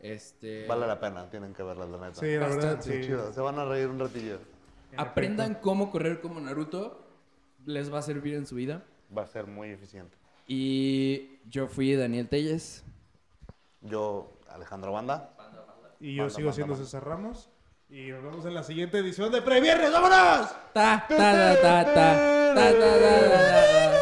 Este. Vale la pena, tienen que verla, la neta. Sí, la verdad, sí. Chido, se van a reír un ratillo. En Aprendan cómo correr como Naruto. Les va a servir en su vida. Va a ser muy eficiente. Y yo fui Daniel Telles. Yo, Alejandro Banda. Y yo sigo siendo. César Ramos. Y nos vemos en la siguiente edición de Previernes. ¡Vámonos! Ta, ta, ta, ta, ta, ta, ta, ta, ta, ta, ta.